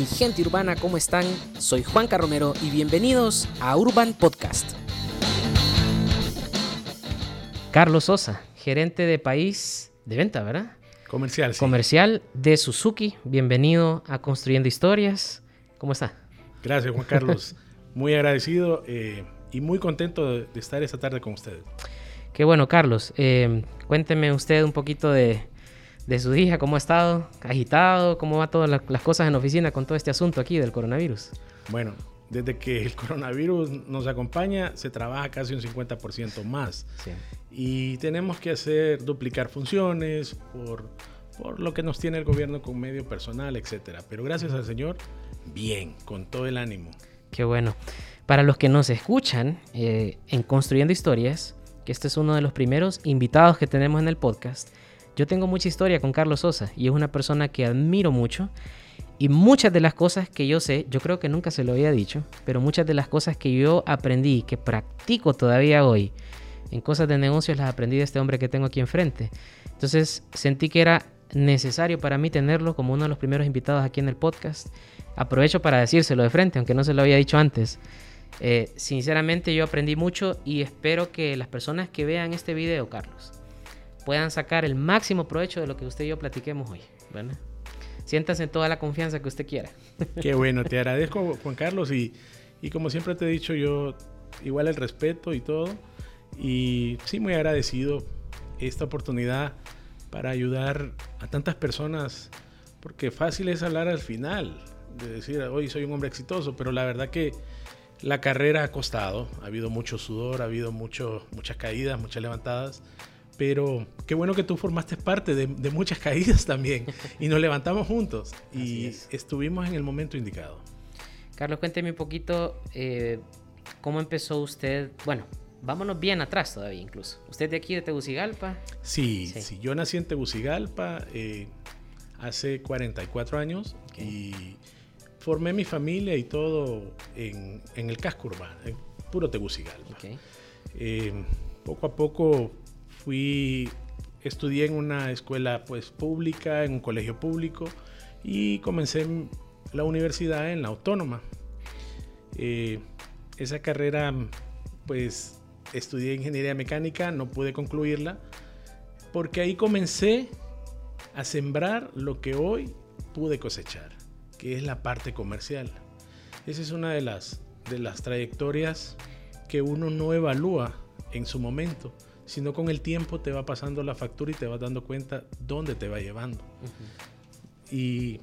mi gente urbana? ¿Cómo están? Soy Juan Romero y bienvenidos a Urban Podcast. Carlos Sosa, gerente de país de venta, ¿verdad? Comercial, sí. Comercial de Suzuki. Bienvenido a Construyendo Historias. ¿Cómo está? Gracias, Juan Carlos. muy agradecido eh, y muy contento de, estar esta tarde con ustedes. Qué bueno, Carlos. Eh, cuénteme usted un poquito de, de su día, cómo ha estado, agitado, cómo va todas las cosas en oficina con todo este asunto aquí del coronavirus. Bueno, desde que el coronavirus nos acompaña, se trabaja casi un 50% más. Y tenemos que hacer, duplicar funciones por, por lo que nos tiene el gobierno con medio personal, etcétera. Pero gracias al Señor, bien, con todo el ánimo. Qué bueno. Para los que nos escuchan eh, en Construyendo Historias, que este es uno de los primeros invitados que tenemos en el podcast, yo tengo mucha historia con Carlos Sosa y es una persona que admiro mucho. Y muchas de las cosas que yo sé, yo creo que nunca se lo había dicho, pero muchas de las cosas que yo aprendí, que practico todavía hoy, en cosas de negocios las aprendí de este hombre que tengo aquí enfrente. Entonces sentí que era necesario para mí tenerlo como uno de los primeros invitados aquí en el podcast. Aprovecho para decírselo de frente, aunque no se lo había dicho antes. Eh, sinceramente yo aprendí mucho y espero que las personas que vean este video, Carlos, puedan sacar el máximo provecho de lo que usted y yo platiquemos hoy. ¿verdad? Siéntase toda la confianza que usted quiera. Qué bueno, te agradezco Juan Carlos y, y como siempre te he dicho yo, igual el respeto y todo. Y sí, muy agradecido esta oportunidad para ayudar a tantas personas, porque fácil es hablar al final, de decir, hoy soy un hombre exitoso, pero la verdad que la carrera ha costado, ha habido mucho sudor, ha habido mucho, muchas caídas, muchas levantadas, pero qué bueno que tú formaste parte de, muchas caídas también y nos levantamos juntos y estuvimos en el momento indicado. Carlos, cuénteme un poquito eh, cómo empezó usted. Bueno, vámonos bien atrás todavía incluso. ¿Usted de aquí de Tegucigalpa? Sí, sí, yo nací en Tegucigalpa eh, hace 44 años y formé mi familia y todo en, el casco urbano, en puro Tegucigalpa. Eh, poco a poco fui, estudié en una escuela pues pública, en un colegio público y comencé la universidad en la autónoma. Eh, esa carrera pues estudié ingeniería mecánica, no pude concluirla porque ahí comencé a sembrar lo que hoy pude cosechar, que es la parte comercial. Esa es una de las, de las trayectorias que uno no evalúa en su momento sino con el tiempo te va pasando la factura y te vas dando cuenta dónde te va llevando. Y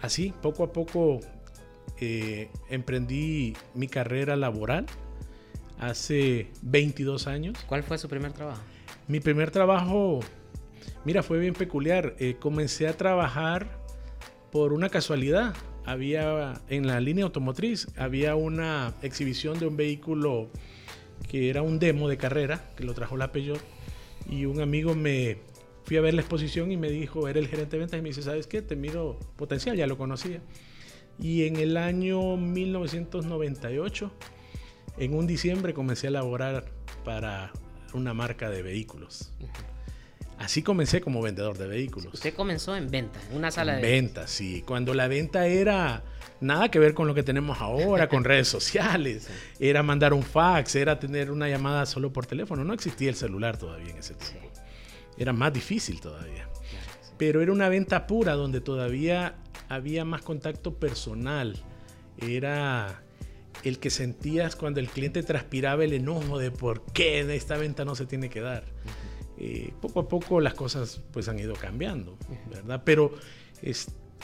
así, poco a poco, eh, emprendí mi carrera laboral hace 22 años. ¿Cuál fue su primer trabajo? Mi primer trabajo, mira, fue bien peculiar. Eh, comencé a trabajar por una casualidad. Había en la línea automotriz, había una exhibición de un vehículo que era un demo de carrera, que lo trajo la Peugeot, y un amigo me fui a ver la exposición y me dijo, era el gerente de ventas, y me dice, ¿sabes qué? Te miro potencial, ya lo conocía. Y en el año 1998, en un diciembre, comencé a elaborar para una marca de vehículos. Así comencé como vendedor de vehículos. Usted comenzó en venta, en una sala de venta. sí. Cuando la venta era nada que ver con lo que tenemos ahora, con redes sociales. Era mandar un fax, era tener una llamada solo por teléfono. No existía el celular todavía en ese tiempo. Era más difícil todavía. Pero era una venta pura donde todavía había más contacto personal. Era el que sentías cuando el cliente transpiraba el enojo de por qué esta venta no se tiene que dar. Eh, poco a poco las cosas pues han ido cambiando, ¿verdad? Pero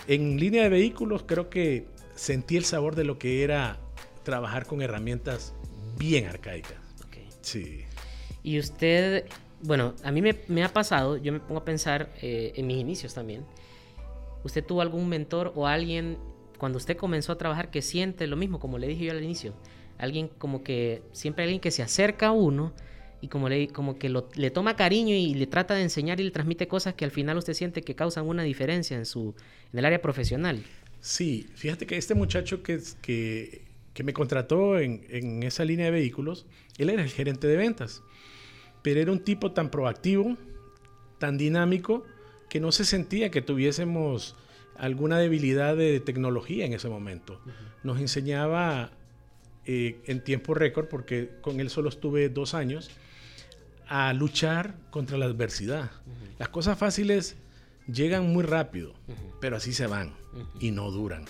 en línea de vehículos creo que sentí el sabor de lo que era trabajar con herramientas bien arcaicas. Sí. Y usted, bueno, a mí me, ha pasado, yo me pongo a pensar eh, en mis inicios también. ¿Usted tuvo algún mentor o alguien cuando usted comenzó a trabajar que siente lo mismo, como le dije yo al inicio? Alguien como que, siempre alguien que se acerca a uno y como, le, como que le toma cariño y le trata de enseñar y le transmite cosas que al final usted siente que causan una diferencia en, su, en el área profesional. Sí, fíjate que este muchacho que, que, que me contrató en, en, esa línea de vehículos, él era el gerente de ventas, pero era un tipo tan proactivo, tan dinámico, que no se sentía que tuviésemos alguna debilidad de tecnología en ese momento. Nos enseñaba eh, en tiempo récord, porque con él solo estuve dos años, a luchar contra la adversidad. Las cosas fáciles llegan muy rápido, pero así se van y no duran.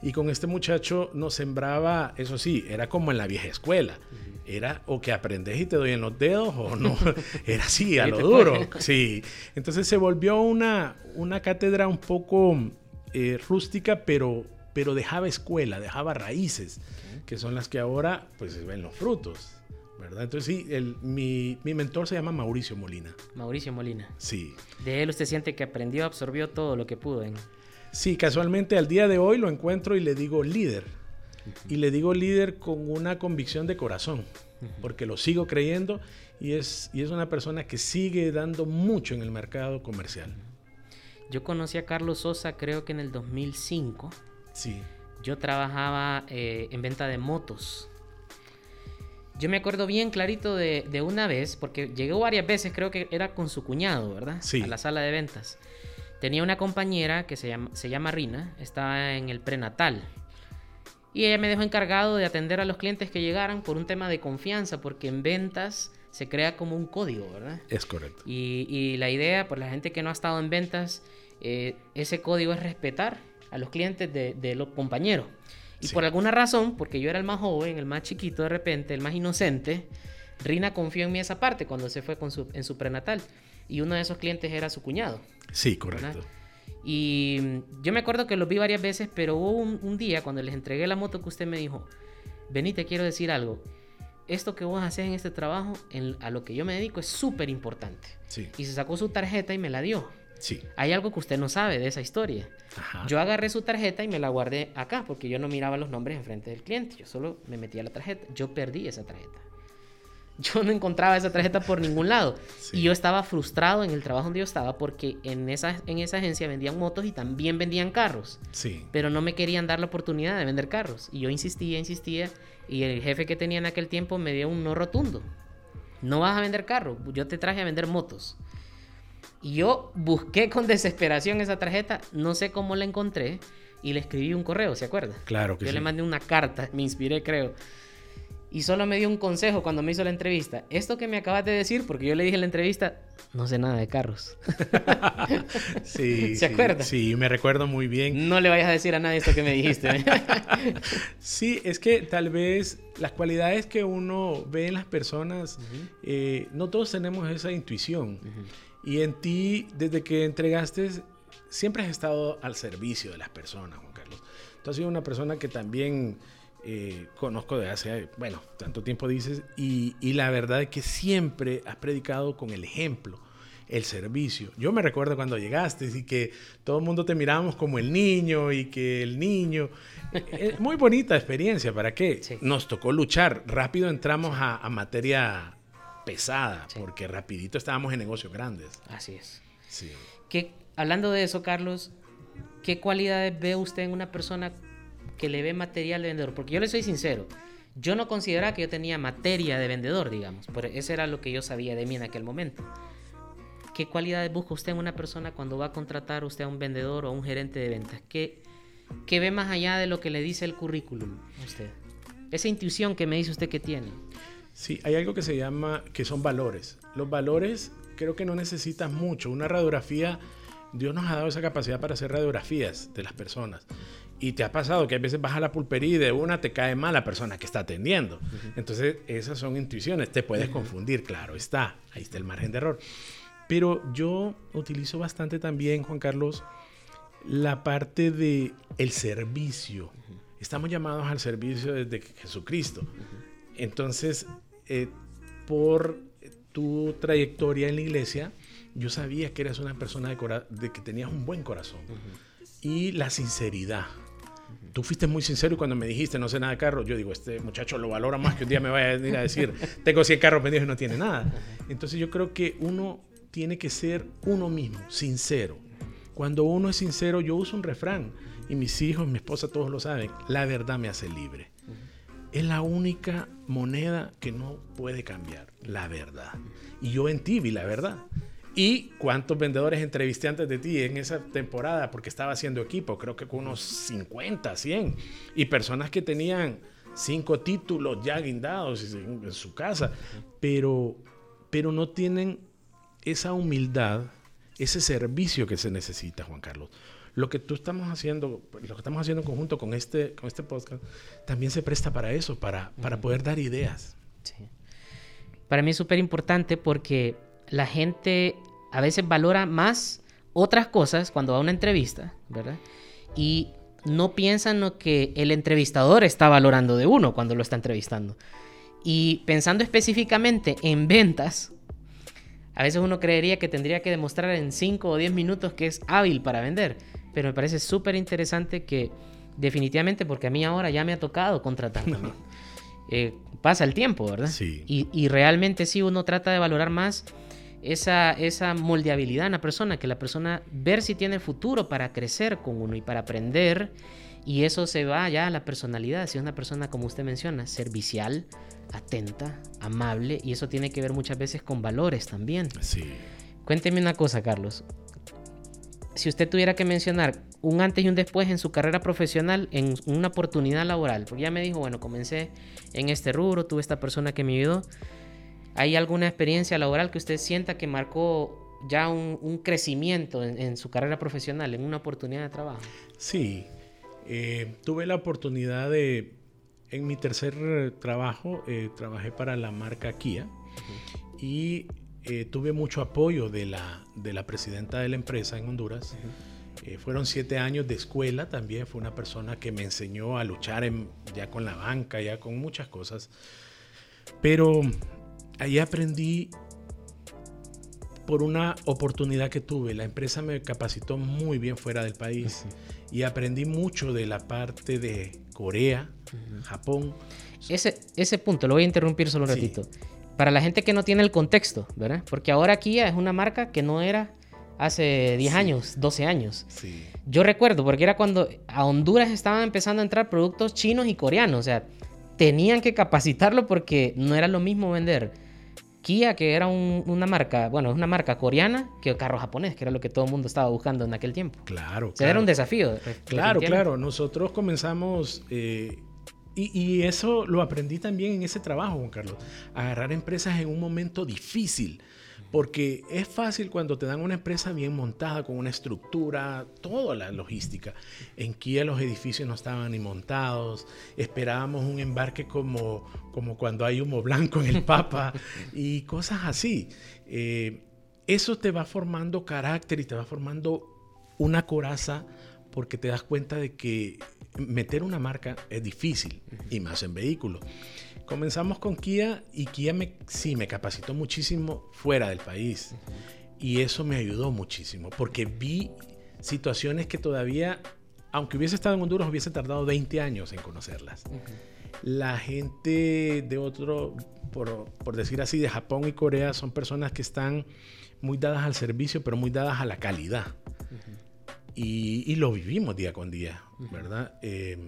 Y con este muchacho nos sembraba, eso sí, era como en la vieja escuela. Era o que aprendes y te doy en los dedos o no. Era así, a lo duro. Sí. Entonces se volvió una, una cátedra un poco eh, rústica, pero, pero dejaba escuela, dejaba raíces, que son las que ahora pues se ven los frutos. ¿Verdad? Entonces sí, el, mi, mi, mentor se llama Mauricio Molina. Mauricio Molina. Sí. De él usted siente que aprendió, absorbió todo lo que pudo. En... Sí, casualmente al día de hoy lo encuentro y le digo líder. Y le digo líder con una convicción de corazón, porque lo sigo creyendo y es, y es una persona que sigue dando mucho en el mercado comercial. Yo conocí a Carlos Sosa creo que en el 2005. Sí. Yo trabajaba eh, en venta de motos. Yo me acuerdo bien clarito de, de, una vez, porque llegó varias veces, creo que era con su cuñado, ¿verdad? Sí. A la sala de ventas. Tenía una compañera que se llama, se llama Rina, estaba en el prenatal. Y ella me dejó encargado de atender a los clientes que llegaran por un tema de confianza, porque en ventas se crea como un código, ¿verdad? Es correcto. Y, y la idea, por la gente que no ha estado en ventas, eh, ese código es respetar a los clientes de, de los compañeros. Y sí. por alguna razón, porque yo era el más joven, el más chiquito de repente, el más inocente, Rina confió en mí esa parte cuando se fue con su, en su prenatal. Y uno de esos clientes era su cuñado. Sí, correcto. ¿verdad? Y yo me acuerdo que los vi varias veces, pero hubo un, un, día cuando les entregué la moto que usted me dijo, vení, te quiero decir algo. Esto que vos haces en este trabajo, en, a lo que yo me dedico, es súper importante. Sí. Y se sacó su tarjeta y me la dio. Sí. Hay algo que usted no sabe de esa historia. Ajá. Yo agarré su tarjeta y me la guardé acá porque yo no miraba los nombres enfrente del cliente. Yo solo me metía la tarjeta. Yo perdí esa tarjeta. Yo no encontraba esa tarjeta por ningún lado. Sí. Y yo estaba frustrado en el trabajo donde yo estaba porque en esa, en esa agencia vendían motos y también vendían carros. Sí. Pero no me querían dar la oportunidad de vender carros. Y yo insistía, insistía. Y el jefe que tenía en aquel tiempo me dio un no rotundo. No vas a vender carros. Yo te traje a vender motos. Y yo busqué con desesperación esa tarjeta, no sé cómo la encontré, y le escribí un correo, ¿se acuerda? Claro que yo sí. le mandé una carta, me inspiré, creo. Y solo me dio un consejo cuando me hizo la entrevista. Esto que me acabas de decir, porque yo le dije en la entrevista, no sé nada de carros. sí. ¿Se sí, acuerda? Sí, me recuerdo muy bien. No le vayas a decir a nadie esto que me dijiste. ¿eh? sí, es que tal vez las cualidades que uno ve en las personas, uh -huh. eh, no todos tenemos esa intuición. Uh -huh. Y en ti, desde que entregaste, siempre has estado al servicio de las personas, Juan Carlos. Tú has sido una persona que también eh, conozco de hace, bueno, tanto tiempo dices, y, y, la verdad es que siempre has predicado con el ejemplo, el servicio. Yo me recuerdo cuando llegaste y que todo el mundo te mirábamos como el niño y que el niño... es muy bonita experiencia, ¿para qué? Sí. Nos tocó luchar, rápido entramos a, a materia pesada, sí. porque rapidito estábamos en negocios grandes. Así es. Sí. ¿Qué, hablando de eso, Carlos, ¿qué cualidades ve usted en una persona que le ve material de vendedor? Porque yo le soy sincero, yo no consideraba que yo tenía materia de vendedor, digamos, pero eso era lo que yo sabía de mí en aquel momento. ¿Qué cualidades busca usted en una persona cuando va a contratar usted a un vendedor o a un gerente de ventas? ¿Qué, qué ve más allá de lo que le dice el currículum a usted? Esa intuición que me dice usted que tiene. Sí, hay algo que se llama, que son valores. Los valores creo que no necesitas mucho. Una radiografía, Dios nos ha dado esa capacidad para hacer radiografías de las personas. Y te ha pasado que a veces vas a la pulpería y de una te cae mal la persona que está atendiendo. Uh -huh. Entonces, esas son intuiciones. Te puedes uh -huh. confundir, claro, está. Ahí está el margen de error. Pero yo utilizo bastante también, Juan Carlos, la parte de el servicio. Uh -huh. Estamos llamados al servicio desde Jesucristo. Entonces, eh, por tu trayectoria en la iglesia, yo sabía que eras una persona de, de que tenías un buen corazón. Uh -huh. Y la sinceridad. Uh -huh. Tú fuiste muy sincero cuando me dijiste no sé nada de carro. Yo digo, este muchacho lo valora más que un día me vaya a venir a decir, tengo 100 carros vendidos y no tiene nada. Entonces yo creo que uno tiene que ser uno mismo, sincero. Cuando uno es sincero, yo uso un refrán y mis hijos, mi esposa, todos lo saben, la verdad me hace libre. Es la única moneda que no puede cambiar, la verdad. Y yo en ti vi la verdad. ¿Y cuántos vendedores entrevisté antes de ti en esa temporada? Porque estaba haciendo equipo, creo que con unos 50, 100. Y personas que tenían cinco títulos ya guindados en, su casa, pero, pero no tienen esa humildad, ese servicio que se necesita, Juan Carlos. Lo que tú estamos haciendo, lo que estamos haciendo en conjunto con este, con este podcast, también se presta para eso, para, para poder dar ideas. Para mí es súper importante porque la gente a veces valora más otras cosas cuando va a una entrevista, ¿verdad? Y no piensan lo que el entrevistador está valorando de uno cuando lo está entrevistando. Y pensando específicamente en ventas, a veces uno creería que tendría que demostrar en 5 o 10 minutos que es hábil para vender. Pero me parece súper interesante que definitivamente, porque a mí ahora ya me ha tocado contratar eh, pasa el tiempo, ¿verdad? Sí. Y, y realmente sí uno trata de valorar más esa, esa moldeabilidad en la persona, que la persona ver si tiene futuro para crecer con uno y para aprender. Y eso se va ya a la personalidad. Si es una persona, como usted menciona, servicial, atenta, amable, y eso tiene que ver muchas veces con valores también. Sí. Cuénteme una cosa, Carlos. Si usted tuviera que mencionar un antes y un después en su carrera profesional, en una oportunidad laboral, porque ya me dijo, bueno, comencé en este rubro, tuve esta persona que me ayudó, ¿Hay alguna experiencia laboral que usted sienta que marcó ya un, crecimiento en, su carrera profesional, en una oportunidad de trabajo? Sí, eh, tuve la oportunidad de, en mi tercer trabajo, eh, trabajé para la marca Kia y eh, tuve mucho apoyo de la, de la presidenta de la empresa en Honduras. fueron siete años de escuela también, fue una persona que me enseñó a luchar ya con la banca, ya con muchas cosas. Pero ahí aprendí por una oportunidad que tuve. La empresa me capacitó muy bien fuera del país y aprendí mucho de la parte de Corea, Japón. Ese, ese punto, lo voy a interrumpir solo un ratito. Para la gente que no tiene el contexto, ¿verdad? Porque ahora Kia es una marca que no era hace 10 años, 12 años. Yo recuerdo, porque era cuando a Honduras estaban empezando a entrar productos chinos y coreanos. O sea, tenían que capacitarlo porque no era lo mismo vender Kia, que era una marca, bueno, es una marca coreana, que carro japonés, que era lo que todo el mundo estaba buscando en aquel tiempo. Claro, o sea, era un desafío. Claro, claro. Nosotros comenzamos, eh, y, y, eso lo aprendí también en ese trabajo, Juan Carlos, agarrar empresas en un momento difícil porque es fácil cuando te dan una empresa bien montada, con una estructura, toda la logística. En Kia los edificios no estaban ni montados, esperábamos un embarque como, como cuando hay humo blanco en el Papa y cosas así. Eh, eso te va formando carácter y te va formando una coraza porque te das cuenta de que meter una marca es difícil y más en vehículos. Comenzamos con Kia y Kia me, sí me capacitó muchísimo fuera del país. Y eso me ayudó muchísimo porque vi situaciones que todavía, aunque hubiese estado en Honduras, hubiese tardado 20 años en conocerlas. La gente de otro, por, por, decir así, de Japón y Corea son personas que están muy dadas al servicio, pero muy dadas a la calidad. y, y, lo vivimos día con día, ¿verdad? Eh,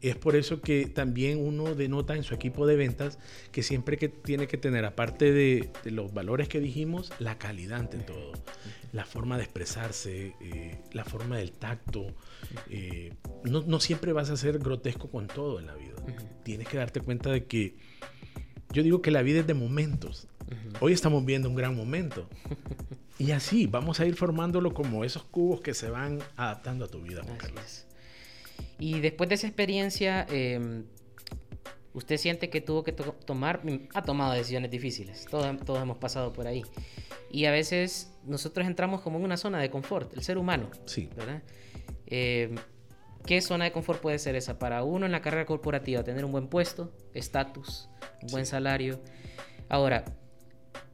es por eso que también uno denota en su equipo de ventas que siempre que tiene que tener, aparte de, los valores que dijimos, la calidad ante todo, la forma de expresarse, eh, la forma del tacto. Eh, no, siempre vas a ser grotesco con todo en la vida. Tienes que darte cuenta de que yo digo que la vida es de momentos. Hoy estamos viendo un gran momento. Y así vamos a ir formándolo como esos cubos que se van adaptando a tu vida, Juan Carlos. Y después de esa experiencia, em, usted siente que tuvo que tomar, mm, ha tomado decisiones difíciles. Todos, todos hemos pasado por ahí. Y a veces nosotros entramos como en una zona de confort, el ser humano. Sí. ¿Verdad? Em, ¿Qué zona de confort puede ser esa? Para uno en la carrera corporativa, tener un buen puesto, estatus, un buen salario. Ahora,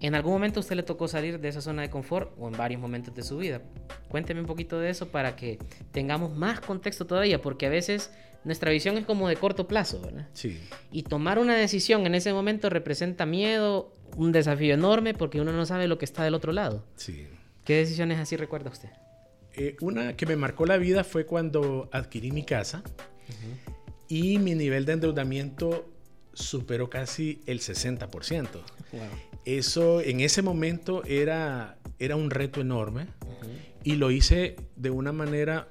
¿En algún momento a usted le tocó salir de esa zona de confort o en varios momentos de su vida? Cuénteme un poquito de eso para que tengamos más contexto todavía, porque a veces nuestra visión es como de corto plazo, ¿verdad? Sí. Y tomar una decisión en ese momento representa miedo, un desafío enorme, porque uno no sabe lo que está del otro lado. Sí. ¿Qué decisiones así recuerda usted? Eh, una que me marcó la vida fue cuando adquirí mi casa y mi nivel de endeudamiento superó casi el 60%. Eso en ese momento era, era un reto enorme y lo hice de una manera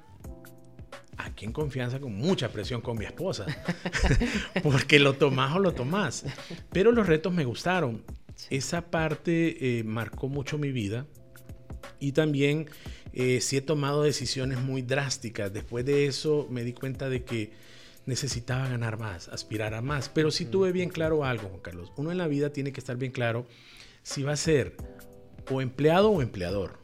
aquí en confianza con mucha presión con mi esposa, porque lo tomás o lo tomás. Pero los retos me gustaron. Esa parte eh, marcó mucho mi vida y también eh, sí he tomado decisiones muy drásticas. Después de eso me di cuenta de que necesitaba ganar más, aspirar a más. Pero sí tuve bien claro algo, Juan Carlos. Uno en la vida tiene que estar bien claro si va a ser o empleado o empleador.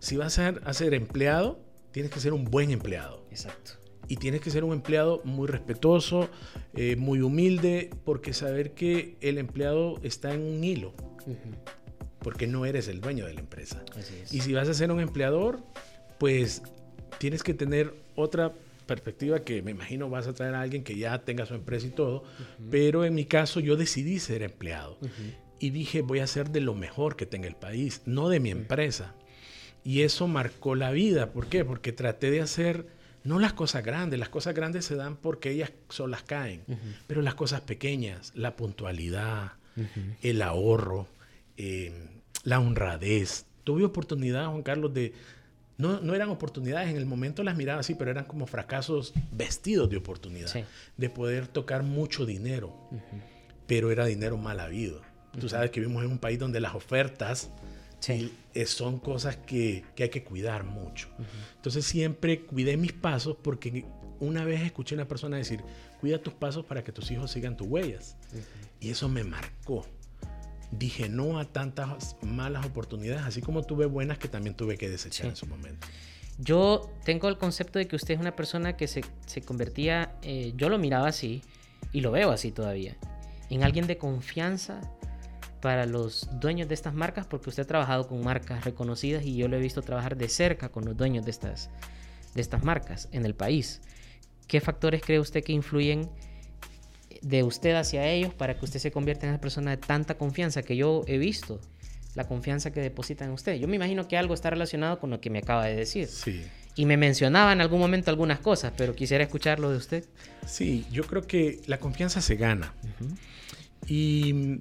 Si vas a ser, a ser empleado, tienes que ser un buen empleado. Exacto. Y tienes que ser un empleado muy respetuoso, eh, muy humilde, porque saber que el empleado está en un hilo, porque no eres el dueño de la empresa. Y si vas a ser un empleador, pues tienes que tener otra perspectiva que me imagino vas a traer a alguien que ya tenga su empresa y todo, pero en mi caso yo decidí ser empleado y dije voy a ser de lo mejor que tenga el país, no de mi empresa. Y eso marcó la vida, ¿por qué? Porque traté de hacer no las cosas grandes, las cosas grandes se dan porque ellas solas caen, pero las cosas pequeñas, la puntualidad, el ahorro, eh, la honradez. Tuve oportunidad, Juan Carlos, de... No, no, eran oportunidades, en el momento las miraba así, pero eran como fracasos vestidos de oportunidad, de poder tocar mucho dinero, pero era dinero mal habido. Tú sabes que vivimos en un país donde las ofertas son cosas que, que, hay que cuidar mucho. Entonces siempre cuidé mis pasos porque una vez escuché a una persona decir, cuida tus pasos para que tus hijos sigan tus huellas. Y eso me marcó. Dije no a tantas malas oportunidades, así como tuve buenas que también tuve que desechar en su momento. Yo tengo el concepto de que usted es una persona que se, se convertía, eh, yo lo miraba así y lo veo así todavía, en alguien de confianza para los dueños de estas marcas porque usted ha trabajado con marcas reconocidas y yo lo he visto trabajar de cerca con los dueños de estas, de estas marcas en el país. ¿Qué factores cree usted que influyen de usted hacia ellos para que usted se convierta en una persona de tanta confianza que yo he visto? La confianza que depositan en usted. Yo me imagino que algo está relacionado con lo que me acaba de decir. Sí. Y me mencionaba en algún momento algunas cosas, pero quisiera escucharlo de usted. Sí, yo creo que la confianza se gana. Y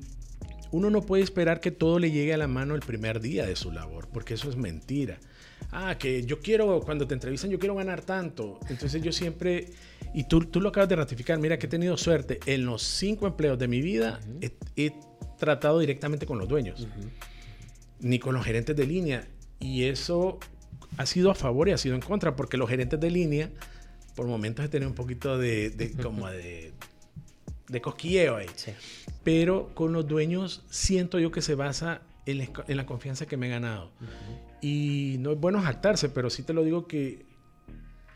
uno no puede esperar que todo le llegue a la mano el primer día de su labor, porque eso es mentira. Ah, que yo quiero, cuando te entrevistan, yo quiero ganar tanto. Entonces yo siempre, y tú, tú lo acabas de ratificar, mira que he tenido suerte. En los cinco empleos de mi vida he, tratado directamente con los dueños, ni con los gerentes de línea. Y eso ha sido a favor y ha sido en contra, porque los gerentes de línea, por momentos he tenido un poquito de, como de, de cosquilleo ahí. Pero con los dueños siento yo que se basa en, la confianza que me he ganado. Y no es bueno jactarse, pero sí te lo digo que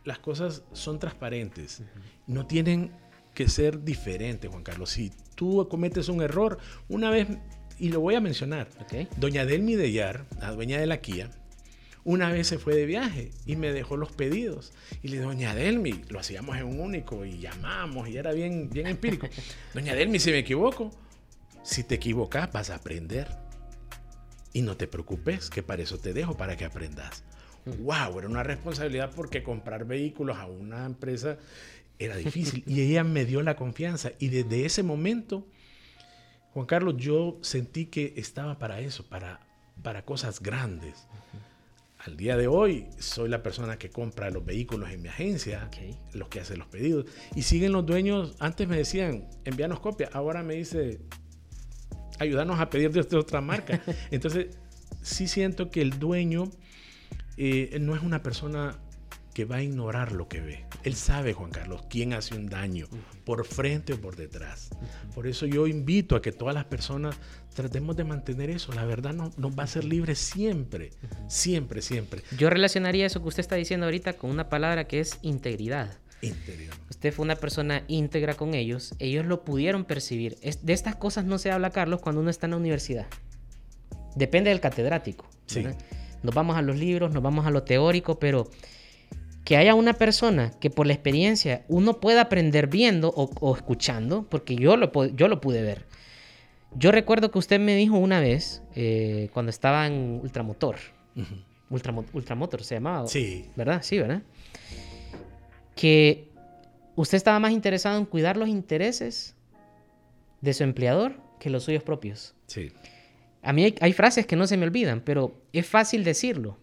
las cosas son transparentes. No tienen que ser diferentes, Juan Carlos. Si tú cometes un error, una vez, y lo voy a mencionar, doña Delmi Dellar, la dueña de la Kia, una vez se fue de viaje y me dejó los pedidos. Y le dije, Doña Delmi, lo hacíamos en un único y llamamos y era bien, bien empírico. Doña Delmi, si me equivoco, si te equivocas vas a aprender. Y no te preocupes, que para eso te dejo, para que aprendas. ¡Wow! Era una responsabilidad porque comprar vehículos a una empresa era difícil. y ella me dio la confianza. Y desde ese momento, Juan Carlos, yo sentí que estaba para eso, para, para cosas grandes. Al día de hoy soy la persona que compra los vehículos en mi agencia, los que hace los pedidos. Y siguen los dueños, antes me decían, envíanos copia, ahora me dice, ayúdanos a pedir de otra marca. Entonces, sí siento que el dueño eh, no es una persona que va a ignorar lo que ve. Él sabe, Juan Carlos, quién hace un daño, por frente o por detrás. Por eso yo invito a que todas las personas tratemos de mantener eso. La verdad no, nos va a ser libre siempre, siempre, siempre. Yo relacionaría eso que usted está diciendo ahorita con una palabra que es integridad. Integridad. Usted fue una persona íntegra con ellos, ellos lo pudieron percibir. de estas cosas no se habla, Carlos, cuando uno está en la universidad. Depende del catedrático. Sí. Nos vamos a los libros, nos vamos a lo teórico, pero que haya una persona que por la experiencia uno pueda aprender viendo o, escuchando, porque yo lo, yo lo pude ver. Yo recuerdo que usted me dijo una vez, eh, cuando estaba en Ultramotor, Ultramotor se llamaba. Sí. ¿Verdad? Sí, ¿verdad? Que usted estaba más interesado en cuidar los intereses de su empleador que los suyos propios. Sí. A mí hay, hay frases que no se me olvidan, pero es fácil decirlo.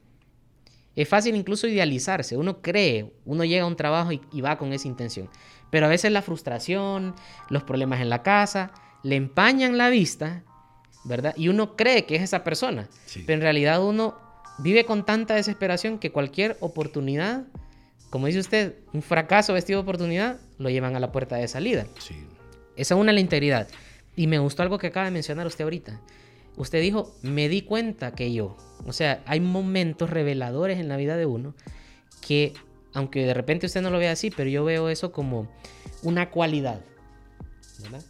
Es fácil incluso idealizarse. Uno cree, uno llega a un trabajo y, y, va con esa intención. Pero a veces la frustración, los problemas en la casa, le empañan la vista, ¿verdad? Y uno cree que es esa persona. Sí. Pero en realidad uno vive con tanta desesperación que cualquier oportunidad, como dice usted, un fracaso vestido de oportunidad, lo llevan a la puerta de salida. Sí. Esa es una la integridad. Y me gustó algo que acaba de mencionar usted ahorita. Usted dijo, me di cuenta que yo. O sea, hay momentos reveladores en la vida de uno que, aunque de repente usted no lo vea así, pero yo veo eso como una cualidad. ¿verdad?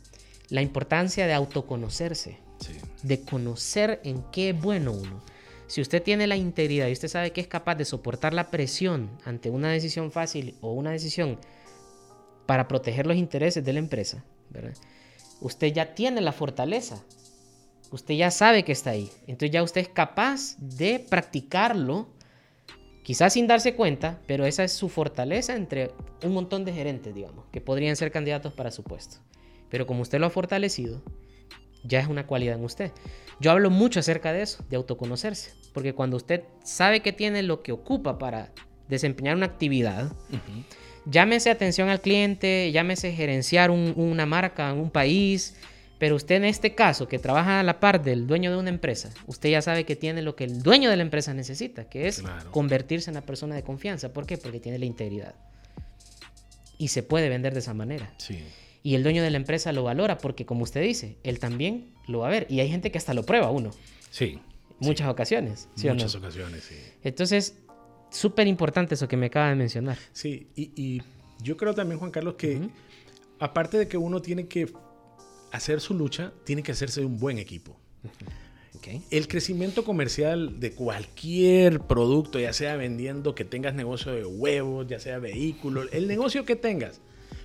La importancia de autoconocerse, Sí. de conocer en qué es bueno uno. Si usted tiene la integridad y usted sabe que es capaz de soportar la presión ante una decisión fácil o una decisión para proteger los intereses de la empresa, ¿verdad? usted ya tiene la fortaleza. Usted ya sabe que está ahí. Entonces ya usted es capaz de practicarlo, quizás sin darse cuenta, pero esa es su fortaleza entre un montón de gerentes, digamos, que podrían ser candidatos para su puesto. Pero como usted lo ha fortalecido, ya es una cualidad en usted. Yo hablo mucho acerca de eso, de autoconocerse, porque cuando usted sabe que tiene lo que ocupa para desempeñar una actividad, Ujú. llámese atención al cliente, llámese gerenciar un- una marca en un país, pero usted en este caso, que trabaja a la par del dueño de una empresa, usted ya sabe que tiene lo que el dueño de la empresa necesita, que es Claro. convertirse en una persona de confianza. ¿Por qué? Porque tiene la integridad. Y se puede vender de esa manera. Sí. Y el dueño de la empresa lo valora porque, como usted dice, él también lo va a ver. Y hay gente que hasta lo prueba uno, Sí. muchas ocasiones. ¿sí o no? Muchas ocasiones, sí. Entonces, súper importante eso que me acaba de mencionar. Sí, y, y yo creo también, Juan Carlos, que aparte de que uno tiene que hacer su lucha, tiene que hacerse de un buen equipo. El crecimiento comercial de cualquier producto, ya sea vendiendo que tengas negocio de huevos, ya sea vehículos, el negocio que tengas,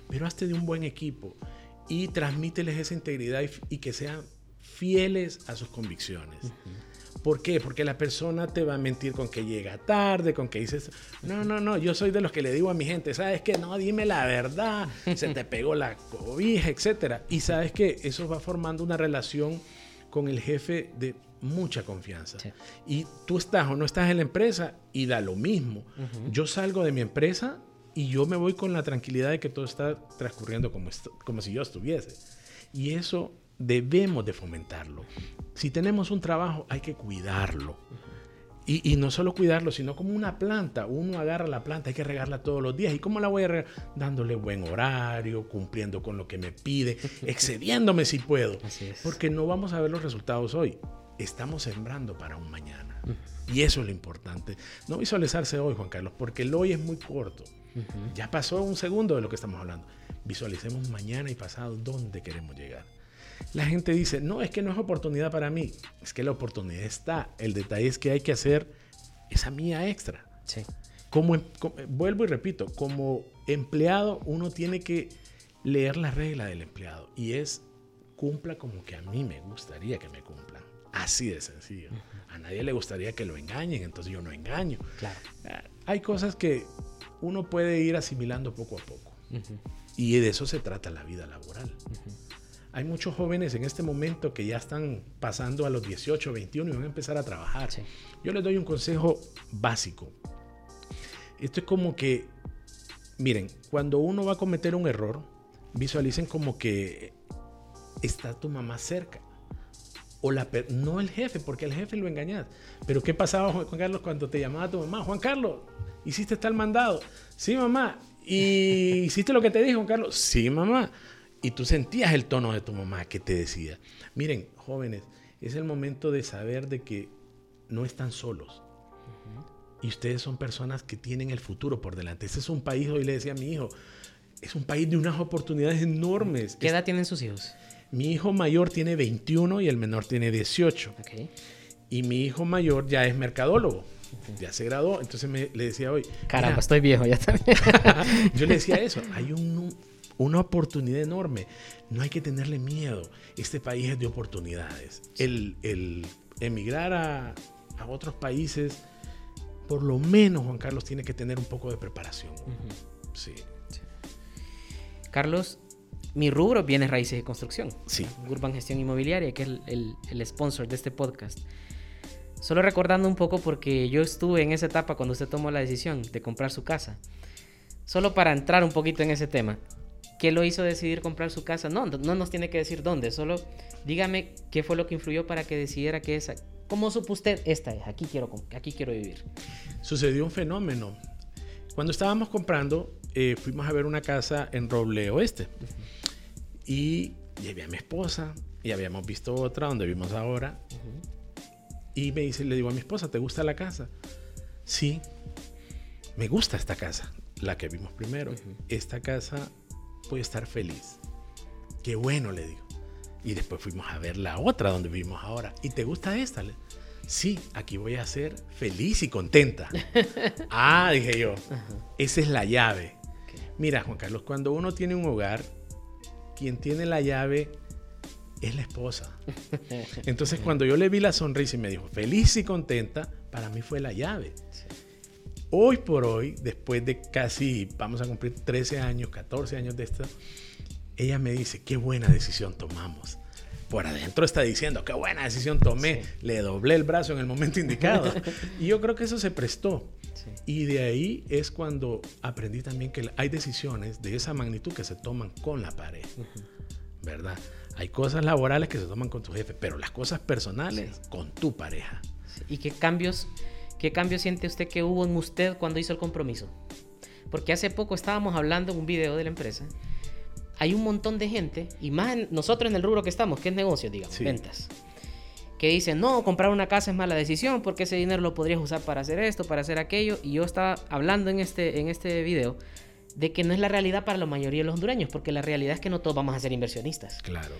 pero hazte de un buen equipo y transmíteles esa integridad y, y que sean fieles a sus convicciones. ¿Por qué? Porque la persona te va a mentir con que llega tarde, con que dices, no, no, no, yo soy de los que le digo a mi gente, ¿sabes qué? No, dime la verdad, se te pegó la cobija, etcétera. Y sabes que eso va formando una relación con el jefe de mucha confianza. Sí. Y tú estás o no estás en la empresa y da lo mismo. Yo salgo de mi empresa y yo me voy con la tranquilidad de que todo está transcurriendo como, como si yo estuviese. Y eso debemos de fomentarlo. Si tenemos un trabajo, hay que cuidarlo. Y, y no solo cuidarlo, sino como una planta. Uno agarra la planta, hay que regarla todos los días. ¿Y cómo la voy a regar? Dándole buen horario, cumpliendo con lo que me pide, excediéndome si puedo. Así es. Porque no vamos a ver los resultados hoy. Estamos sembrando para un mañana. Y eso es lo importante. No visualizarse hoy, Juan Carlos, porque el hoy es muy corto. Ya pasó un segundo de lo que estamos hablando. Visualicemos mañana y pasado dónde queremos llegar. La gente dice, no, es que no es oportunidad para mí. Es que la oportunidad está. El detalle es que hay que hacer esa mía extra. Sí. Como, em- vuelvo y repito, como empleado uno tiene que leer la regla del empleado y es cumpla como que a mí me gustaría que me cumplan. Así de sencillo. A nadie le gustaría que lo engañen, entonces yo no engaño. Claro. Ah, Hay cosas que uno puede ir asimilando poco a poco. Y de eso se trata la vida laboral. Hay muchos jóvenes en este momento que ya están pasando a los 18, 21 y van a empezar a trabajar. Sí. Yo les doy un consejo básico. Esto es como que, miren, cuando uno va a cometer un error, visualicen como que está tu mamá cerca. O la no el jefe, porque el jefe lo engañas. Pero ¿qué pasaba, Juan Carlos, cuando te llamaba tu mamá? Juan Carlos, hiciste tal mandado. Sí, mamá. ¿Y hiciste lo que te dije, Juan Carlos? Sí, mamá. Y tú sentías el tono de tu mamá que te decía. Miren, jóvenes, es el momento de saber de que no están solos. Y ustedes son personas que tienen el futuro por delante. Este es un país, hoy le decía a mi hijo, es un país de unas oportunidades enormes. ¿Qué edad tienen sus hijos? mi hijo mayor tiene 21 y el menor tiene 18. Ok. Y mi hijo mayor ya es mercadólogo. Ya se graduó. Entonces me, le decía hoy. Caramba, "Mira, estoy viejo ya también. yo le decía eso. Hay un- una oportunidad enorme. No hay que tenerle miedo. Este país es de oportunidades. El, el emigrar a, a otros países, por lo menos, Juan Carlos, tiene que tener un poco de preparación. Sí. Carlos, mi rubro viene raíces y construcción. Sí. Urban Gestión Inmobiliaria, que es el, el, el sponsor de este podcast. Solo recordando un poco porque yo estuve en esa etapa cuando usted tomó la decisión de comprar su casa. Solo para entrar un poquito en ese tema. ¿Qué lo hizo decidir comprar su casa? No, no nos tiene que decir dónde, solo dígame qué fue lo que influyó para que decidiera que esa... ¿Cómo supo usted esta es? Aquí quiero, aquí quiero vivir. Sucedió un fenómeno. Cuando estábamos comprando, eh, fuimos a ver una casa en Roble Oeste. Y llevé a mi esposa y habíamos visto otra donde vivimos ahora. Y me dice, le digo a mi esposa, ¿te gusta la casa? Sí, me gusta esta casa, la que vimos primero. Esta casa puede estar feliz. Qué bueno, le digo. Y después fuimos a ver la otra donde vivimos ahora. ¿Y te gusta esta? Sí, aquí voy a ser feliz y contenta. ah, dije yo, esa es la llave. Mira, Juan Carlos, cuando uno tiene un hogar, quien tiene la llave es la esposa. Entonces, cuando yo le vi la sonrisa y me dijo feliz y contenta, para mí fue la llave. Hoy por hoy, después de casi, vamos a cumplir 13 años, 14 años de esto, ella me dice, qué buena decisión tomamos. Por adentro está diciendo, qué buena decisión tomé. Sí. Le doblé el brazo en el momento indicado. y yo creo que eso se prestó. Sí. Y de ahí es cuando aprendí también que hay decisiones de esa magnitud que se toman con la pareja. ¿Verdad? Hay cosas laborales que se toman con tu jefe, pero las cosas personales con tu pareja. ¿Y qué cambios, qué cambios siente usted que hubo en usted cuando hizo el compromiso? Porque hace poco estábamos hablando en un video de la empresa. Hay un montón de gente, y más en- nosotros en el rubro que estamos, que es negocio, digamos, Sí. ventas, que dicen, no, comprar una casa es mala decisión porque ese dinero lo podrías usar para hacer esto, para hacer aquello. Y yo estaba hablando en este, en este video de que no es la realidad para la mayoría de los hondureños, porque la realidad es que no todos vamos a ser inversionistas. Claro.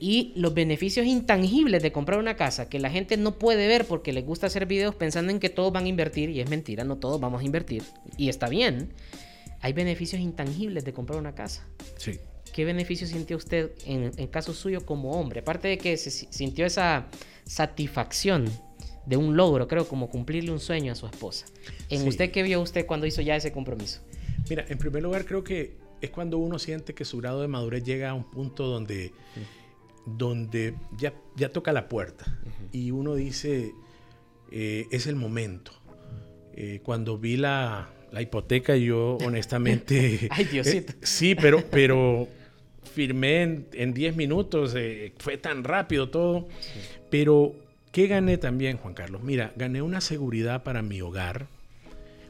Y los beneficios intangibles de comprar una casa que la gente no puede ver porque les gusta hacer videos pensando en que todos van a invertir, y es mentira, no todos vamos a invertir, y está bien. Hay beneficios intangibles de comprar una casa. Sí. ¿Qué beneficio sintió usted en, en caso suyo como hombre? Aparte de que se si- sintió esa satisfacción de un logro, creo, como cumplirle un sueño a su esposa. ¿En Sí. usted qué vio usted cuando hizo ya ese compromiso? Mira, en primer lugar creo que es cuando uno siente que su grado de madurez llega a un punto donde, donde ya, ya toca la puerta y uno dice, eh, es el momento. Eh, cuando vi la, la hipoteca yo honestamente... Ay, Diosito. eh, sí, pero, pero firmé en, en 10 minutos, fue tan rápido todo. Pero, ¿qué gané también, Juan Carlos? Mira, gané una seguridad para mi hogar,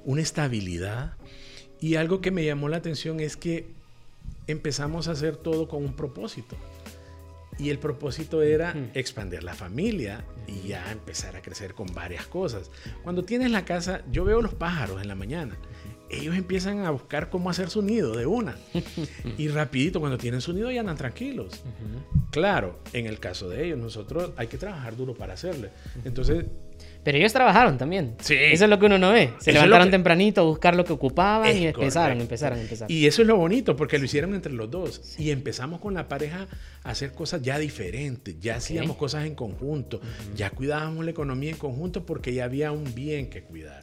una estabilidad. Y algo que me llamó la atención es que empezamos a hacer todo con un propósito. Y el propósito era expandir la familia y ya empezar a crecer con varias cosas. Cuando tienes la casa, yo veo los pájaros en la mañana. Ellos empiezan a buscar cómo hacer su nido de una. Y rapidito, cuando tienen su nido, ya andan tranquilos. Claro, en el caso de ellos, nosotros hay que trabajar duro para hacerle. Entonces, Pero ellos trabajaron también. Sí. Eso es lo que uno no ve. Se Eso levantaron que- tempranito a buscar lo que ocupaban Es y empezaron, correcto. empezaron, empezaron. Y eso es lo bonito, porque lo hicieron entre los dos. Y empezamos con la pareja a hacer cosas ya diferentes. Ya hacíamos cosas en conjunto. Ya cuidábamos la economía en conjunto porque ya había un bien que cuidar,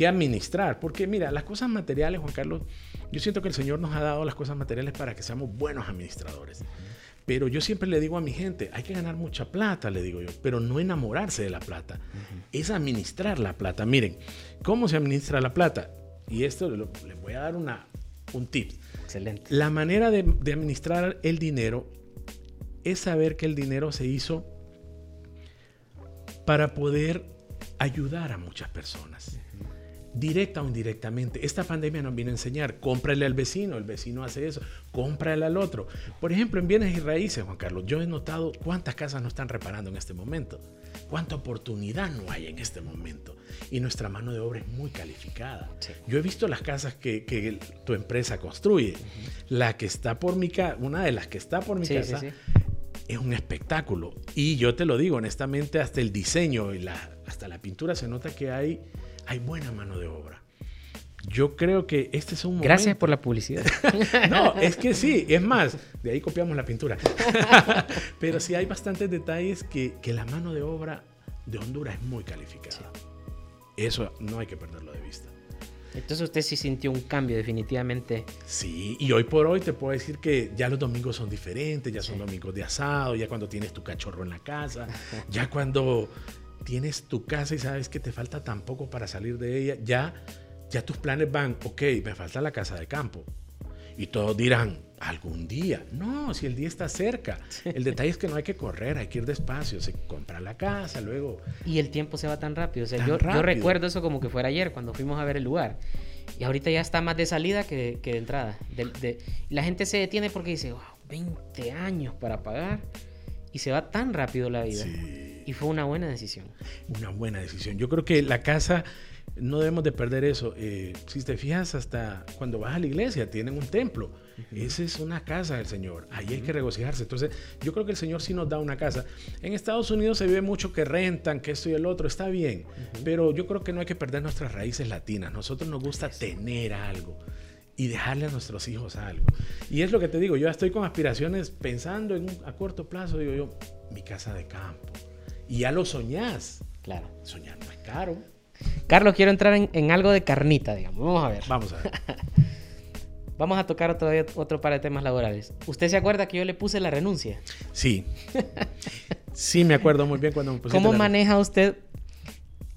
que administrar. Porque mira, las cosas materiales, Juan Carlos, yo siento que el Señor nos ha dado las cosas materiales para que seamos buenos administradores. Pero yo siempre le digo a mi gente, hay que ganar mucha plata, le digo yo, pero no enamorarse de la plata. Es administrar la plata. Miren, ¿cómo se administra la plata? Y esto lo- les voy a dar una, un tip. Excelente. La manera de, de administrar el dinero es saber que el dinero se hizo para poder ayudar a muchas personas. Directa o indirectamente. Esta pandemia nos viene a enseñar, cómprale al vecino, el vecino hace eso, cómprale al otro. Por ejemplo, en bienes y raíces, Juan Carlos, yo he notado cuántas casas no están reparando en este momento, cuánta oportunidad no hay en este momento. Y nuestra mano de obra es muy calificada. Sí. Yo he visto las casas que, tu empresa construye. La que está por mi casa, una de las que está por mi sí, casa, sí. es un espectáculo. Y yo te lo digo, honestamente, hasta el diseño y la, hasta la pintura se nota que hay, hay buena mano de obra. Yo creo que este es un momento. Gracias por la publicidad. No, es que sí, es más, de ahí copiamos la pintura. Pero sí hay bastantes detalles que, que la mano de obra de Honduras es muy calificada. Eso no hay que perderlo de vista. Entonces usted sí sintió un cambio definitivamente. Sí, y hoy por hoy te puedo decir que ya los domingos son diferentes, ya son domingos de asado, ya cuando tienes tu cachorro en la casa, ya cuando tienes tu casa y sabes que te falta tan poco para salir de ella, ya, ya tus planes van, ok, me falta la casa de campo. Y todos dirán, algún día. No, si el día está cerca. El detalle es que no hay que correr, hay que ir despacio. Se compra la casa, luego. Y el tiempo se va tan rápido. O sea, yo, yo, recuerdo eso como que fuera ayer cuando fuimos a ver el lugar. Y ahorita ya está más de salida que, que de entrada. De, la gente se detiene porque dice, wow, 20 años para pagar. Y se va tan rápido la vida. Y fue una buena decisión. Una buena decisión. Yo creo que la casa no debemos de perder eso. Eh, si te fijas, hasta cuando vas a la iglesia tienen un templo. Esa es una casa del Señor. Ahí hay que regocijarse. Entonces, yo creo que el Señor sí nos da una casa. En Estados Unidos se ve mucho que rentan, que esto y el otro. Está bien. Pero yo creo que no hay que perder nuestras raíces latinas. Nosotros nos gusta tener algo y dejarle a nuestros hijos algo. Y es lo que te digo. Yo estoy con aspiraciones pensando en a corto plazo. Digo yo, mi casa de campo. Y ya lo soñás. Claro. Soñar no es caro. Carlos, quiero entrar en, algo de carnita, digamos. Vamos a ver. Vamos a ver. Vamos a tocar otro, otro par de temas laborales. ¿Usted se acuerda que yo le puse la renuncia? Sí. sí, me acuerdo muy bien cuando me puse ¿Cómo maneja usted?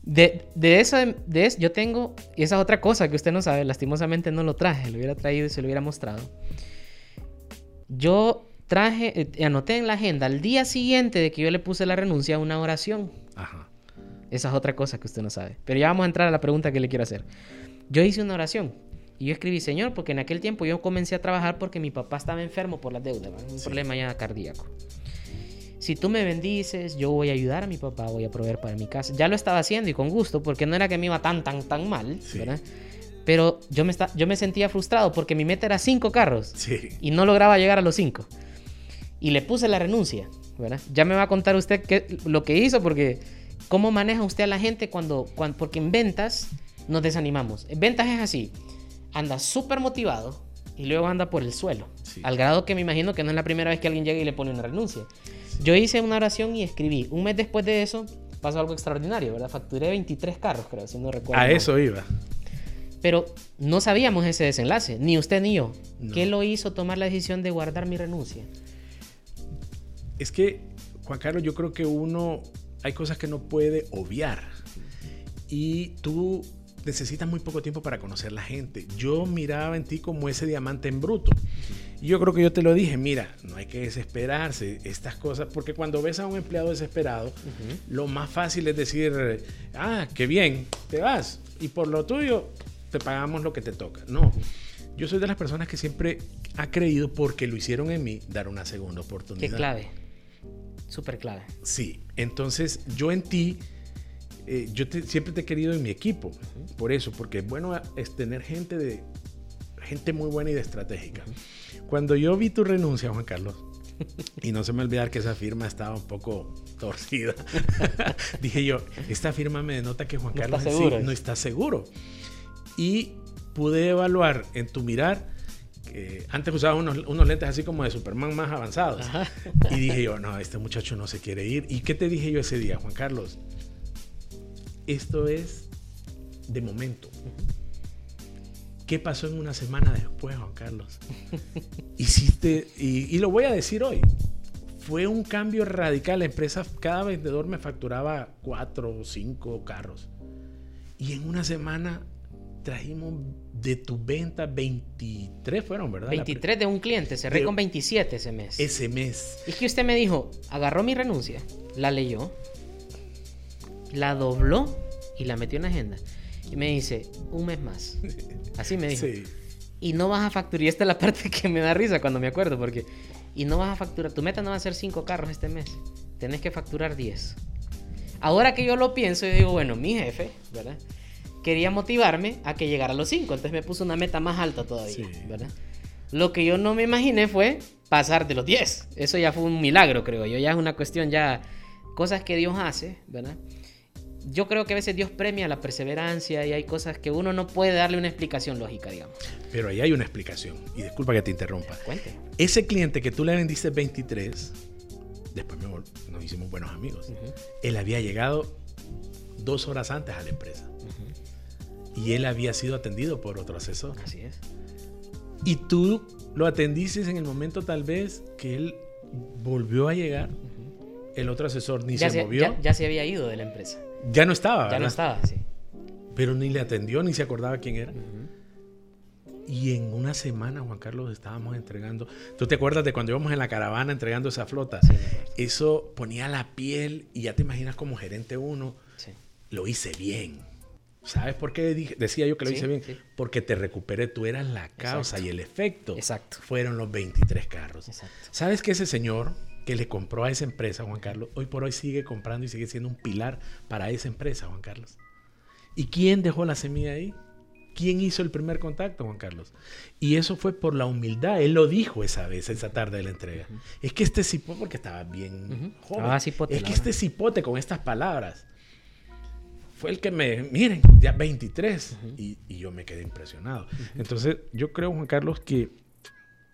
De, eso, de eso, yo tengo, y esa es otra cosa que usted no sabe, lastimosamente no lo traje, lo hubiera traído y se lo hubiera mostrado. Yo traje, eh, anoté en la agenda al día siguiente de que yo le puse la renuncia una oración. Ajá. Esa es otra cosa que usted no sabe. Pero ya vamos a entrar a la pregunta que le quiero hacer. Yo hice una oración y yo escribí, Señor, porque en aquel tiempo yo comencé a trabajar porque mi papá estaba enfermo por las deudas, un problema ya cardíaco. Si tú me bendices, yo voy a ayudar a mi papá, voy a proveer para mi casa. Ya lo estaba haciendo y con gusto, porque no era que me iba tan, tan, tan mal, ¿verdad? Pero yo me, está, yo me sentía frustrado porque mi meta era cinco carros y no lograba llegar a los cinco. Y le puse la renuncia, ¿verdad? Ya me va a contar usted qué, lo que hizo porque ¿Cómo maneja usted a la gente cuando, cuando porque en ventas nos desanimamos? En ventas es así, anda súper motivado y luego anda por el suelo, al grado que me imagino que no es la primera vez que alguien llega y le pone una renuncia. Yo hice una oración y escribí. Un mes después de eso pasó algo extraordinario, ¿verdad? Facturé 23 carros, creo, si no recuerdo. A eso iba. Pero no sabíamos ese desenlace, ni usted ni yo. ¿Qué lo hizo tomar la decisión de guardar mi renuncia? Es que, Juan Carlos, yo creo que uno hay cosas que no puede obviar. Y tú necesitas muy poco tiempo para conocer la gente. Yo miraba en ti como ese diamante en bruto. Y yo creo que yo te lo dije, mira, no hay que desesperarse, estas cosas, porque cuando ves a un empleado desesperado, lo más fácil es decir, ah, qué bien, te vas, y por lo tuyo te pagamos lo que te toca. No, yo soy de las personas que siempre ha creído, porque lo hicieron en mí, dar una segunda oportunidad. Qué clave. Súper clave. Sí, entonces yo en ti, eh, yo siempre te he querido en mi equipo, por eso, porque bueno es tener gente de gente muy buena y de estratégica. Cuando yo vi tu renuncia, Juan Carlos, y no se me olvidar que esa firma estaba un poco torcida, dije yo, esta firma me denota que Juan Carlos no está seguro. Y pude evaluar en tu mirar antes usaba unos, unos, lentes así como de Superman más avanzados. Y dije yo, no, este muchacho no se quiere ir. ¿Y qué te dije yo ese día, Juan Carlos? Esto es de momento. ¿Qué pasó en una semana después, Juan Carlos? Hiciste, y, y lo voy a decir hoy, fue un cambio radical. La empresa, cada vendedor me facturaba cuatro o cinco carros. Y en una semana trajimos de tu venta 23 fueron, ¿verdad? 23 de un cliente, cerré con 27 ese mes. Ese mes. Y es que usted me dijo, agarró mi renuncia, la leyó, la dobló y la metió en la agenda. Y me dice, un mes más. Así me dijo. Sí. Y no vas a facturar, y esta es la parte que me da risa cuando me acuerdo, porque, y no vas a facturar, tu meta no va a ser 5 carros este mes, tenés que facturar 10. Ahora que yo lo pienso, yo digo, bueno, mi jefe, ¿verdad? Quería motivarme a que llegara a los 5. Entonces me puso una meta más alta todavía, ¿verdad? Lo que yo no me imaginé fue pasar de los 10. Eso ya fue un milagro, creo yo. Ya es una cuestión, ya cosas que Dios hace, ¿verdad? Yo creo que a veces Dios premia la perseverancia y hay cosas que uno no puede darle una explicación lógica, digamos. Pero ahí hay una explicación. Y disculpa que te interrumpa. Cuente. Ese cliente que tú le vendiste 23, después nos hicimos buenos amigos. Él había llegado dos horas antes a la empresa y él había sido atendido por otro asesor. Así es. Y tú lo atendiste en el momento tal vez que él volvió a llegar. El otro asesor ni Ya se, se, movió. ya, ya se había ido de la empresa. Ya no estaba, Ya no ¿verdad? estaba, sí. Pero ni le atendió, ni se acordaba quién era. Y en una semana, Juan Carlos, estábamos entregando. ¿Tú te acuerdas de cuando íbamos en la caravana entregando esa flota? Sí. Eso ponía la piel y ya te imaginas como gerente uno, Sí. lo hice bien. ¿Sabes por qué dije- decía yo que lo Sí, hice bien? sí. Porque te recuperé, tú eras la causa Exacto. y el efecto. Exacto. Fueron los 23 carros. Exacto. ¿Sabes que ese señor que le compró a esa empresa, Juan Carlos, hoy por hoy sigue comprando y sigue siendo un pilar para esa empresa, Juan Carlos? ¿Y quién dejó la semilla ahí? ¿Quién hizo el primer contacto, Juan Carlos? Y eso fue por la humildad. Él lo dijo esa vez, esa tarde de la entrega. Es que este cipote, porque estaba bien Ujú. joven. Estaba cipote, es que este cipote con estas palabras fue el que me, miren, ya 23. y, y yo me quedé impresionado. Entonces, yo creo, Juan Carlos, que,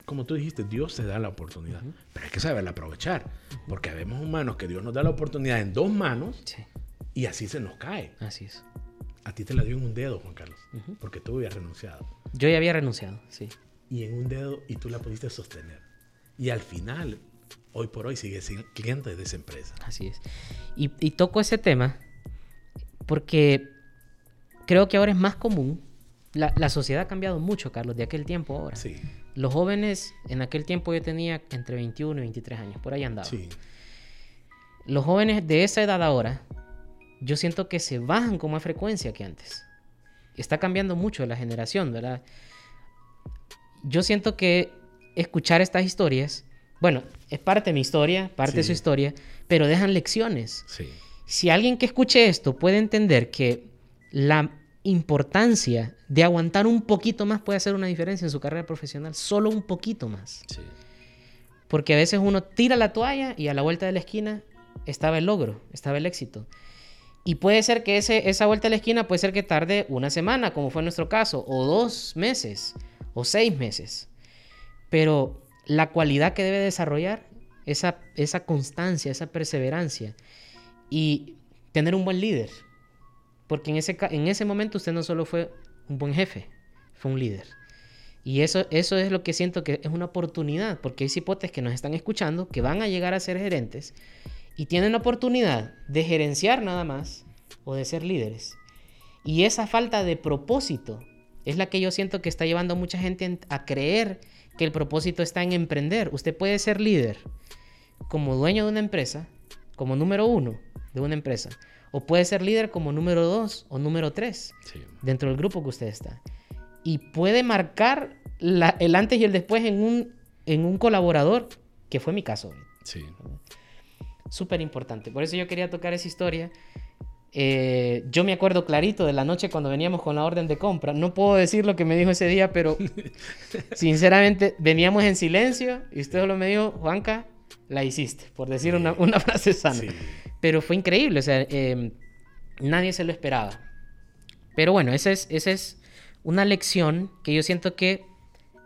como tú dijiste, Dios te da la oportunidad. Pero hay que saberla aprovechar. Porque habemos humanos que Dios nos da la oportunidad en dos manos Sí, y así se nos cae. así es. A ti te la dio en un dedo, Juan Carlos. Porque tú habías renunciado. Yo ya había renunciado, sí. Y en un dedo y tú la pudiste sostener. Y al final, hoy por hoy, sigues siendo cliente de esa empresa. Así es. Y, y toco ese tema porque creo que ahora es más común. La, la sociedad ha cambiado mucho, Carlos, de aquel tiempo ahora. Sí, Los jóvenes, en aquel tiempo yo tenía entre 21 y 23 años, por ahí andaba. sí. Los jóvenes de esa edad ahora, yo siento que se bajan con más frecuencia que antes. Está cambiando mucho la generación, ¿verdad? Yo siento que escuchar estas historias, bueno, es parte de mi historia, parte de Sí. su historia, pero dejan lecciones. Sí. Si alguien que escuche esto puede entender que la importancia de aguantar un poquito más puede hacer una diferencia en su carrera profesional, solo un poquito más. Sí. Porque a veces uno tira la toalla y a la vuelta de la esquina estaba el logro, estaba el éxito. Y puede ser que ese, esa vuelta a la esquina puede ser que tarde una semana, como fue nuestro caso, o dos meses, o seis meses. Pero la cualidad que debe desarrollar, esa, esa constancia, esa perseverancia y tener un buen líder. Porque en ese, en ese momento usted no solo fue un buen jefe, fue un líder. Y eso, eso es lo que siento que es una oportunidad, porque hay cipotes que nos están escuchando, que van a llegar a ser gerentes y tienen la oportunidad de gerenciar nada más o de ser líderes. Y esa falta de propósito es la que yo siento que está llevando a mucha gente en- a creer que el propósito está en emprender. Usted puede ser líder como dueño de una empresa, como número uno de una empresa, o puede ser líder como número dos o número tres Sí. dentro del grupo que usted está. Y puede marcar la- el antes y el después en un, en un colaborador, que fue mi caso. Sí. Súper importante. Por eso yo quería tocar esa historia. Eh, yo me acuerdo clarito de la noche cuando veníamos con la orden de compra. No puedo decir lo que me dijo ese día, pero sinceramente veníamos en silencio y usted solo me dijo, Juanca, la hiciste, por decir una, una frase sana. Sí. Pero fue increíble, o sea, eh, nadie se lo esperaba. Pero bueno, esa es, esa es una lección que yo siento que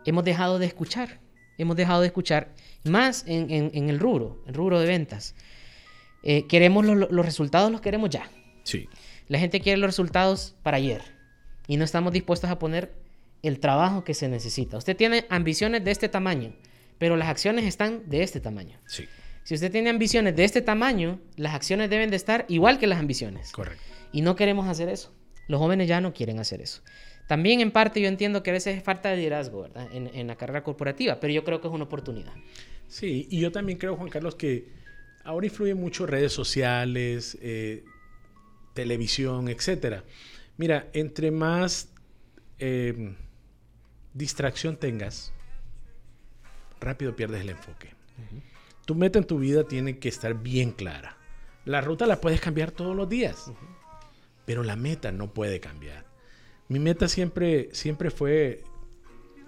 hemos dejado de escuchar. Hemos dejado de escuchar más en, en- en el rubro, el rubro de ventas. Eh, queremos lo- lo- los resultados, los queremos ya. Sí. La gente quiere los resultados para ayer y no estamos dispuestos a poner el trabajo que se necesita. Usted tiene ambiciones de este tamaño, pero las acciones están de este tamaño. Sí. Si usted tiene ambiciones de este tamaño, las acciones deben de estar igual que las ambiciones. Correcto. Y no queremos hacer eso. Los jóvenes ya no quieren hacer eso. También en parte yo entiendo que a veces es falta de liderazgo, ¿verdad? En, en la carrera corporativa, pero yo creo que es una oportunidad. Sí, y yo también creo, Juan Carlos, que ahora influyen mucho redes sociales, eh, televisión, etcétera. Mira, entre más eh, distracción tengas, rápido pierdes el enfoque. Tu meta en tu vida tiene que estar bien clara. La ruta la puedes cambiar todos los días, pero la meta no puede cambiar. Mi meta siempre, siempre fue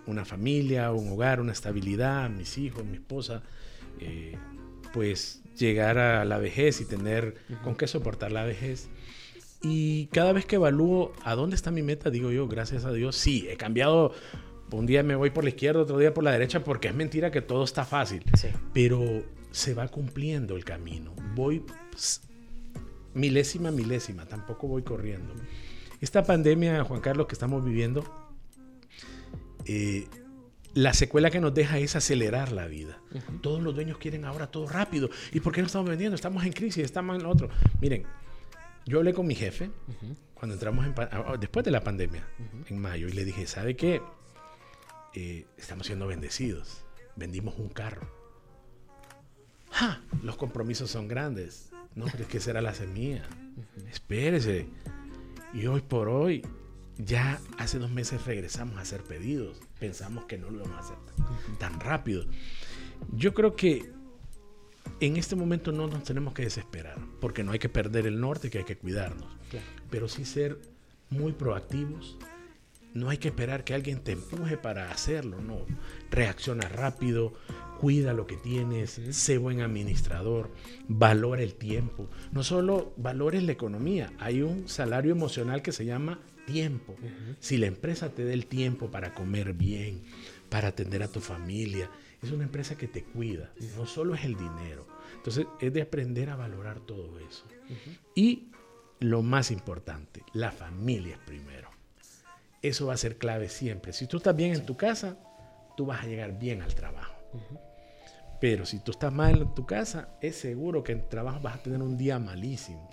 una familia, un hogar, una estabilidad, mis hijos, mi esposa, eh, pues llegar a la vejez y tener con qué soportar la vejez. Y cada vez que evalúo a dónde está mi meta, digo yo, gracias a Dios, sí, he cambiado. Un día me voy por la izquierda, otro día por la derecha, porque es mentira que todo está fácil. Sí. Pero se va cumpliendo el camino. Voy milésima, milésima, tampoco voy corriendo. esta pandemia, Juan Carlos, que estamos viviendo, eh, la secuela que nos deja es acelerar la vida. Todos los dueños quieren ahora todo rápido. ¿Y por qué no estamos vendiendo? Estamos en crisis, estamos en lo otro. Miren, yo hablé con mi jefe cuando entramos en ah, después de la pandemia, en mayo, y le dije, ¿sabe qué? Eh, estamos siendo bendecidos. Vendimos un carro. ¡Ja! Los compromisos son grandes. No, pero es que será la semilla. Espérese. Y hoy por hoy, ya hace dos meses regresamos a hacer pedidos. Pensamos que no lo íbamos a hacer tan, rápido. Yo creo que en este momento no nos tenemos que desesperar, porque no hay que perder el norte, que hay que cuidarnos. Pero sí ser muy proactivos. No hay que esperar que alguien te empuje para hacerlo, no. Reacciona rápido, cuida lo que tienes, sé buen administrador, valora el tiempo. No solo valores la economía, hay un salario emocional que se llama tiempo. Si la empresa te da el tiempo para comer bien, para atender a tu familia, es una empresa que te cuida, no solo es el dinero. Entonces es de aprender a valorar todo eso. Y lo más importante, la familia es primero. Eso va a ser clave siempre. Si tú estás bien en tu casa, tú vas a llegar bien al trabajo. Pero si tú estás mal en tu casa, es seguro que en trabajo vas a tener un día malísimo.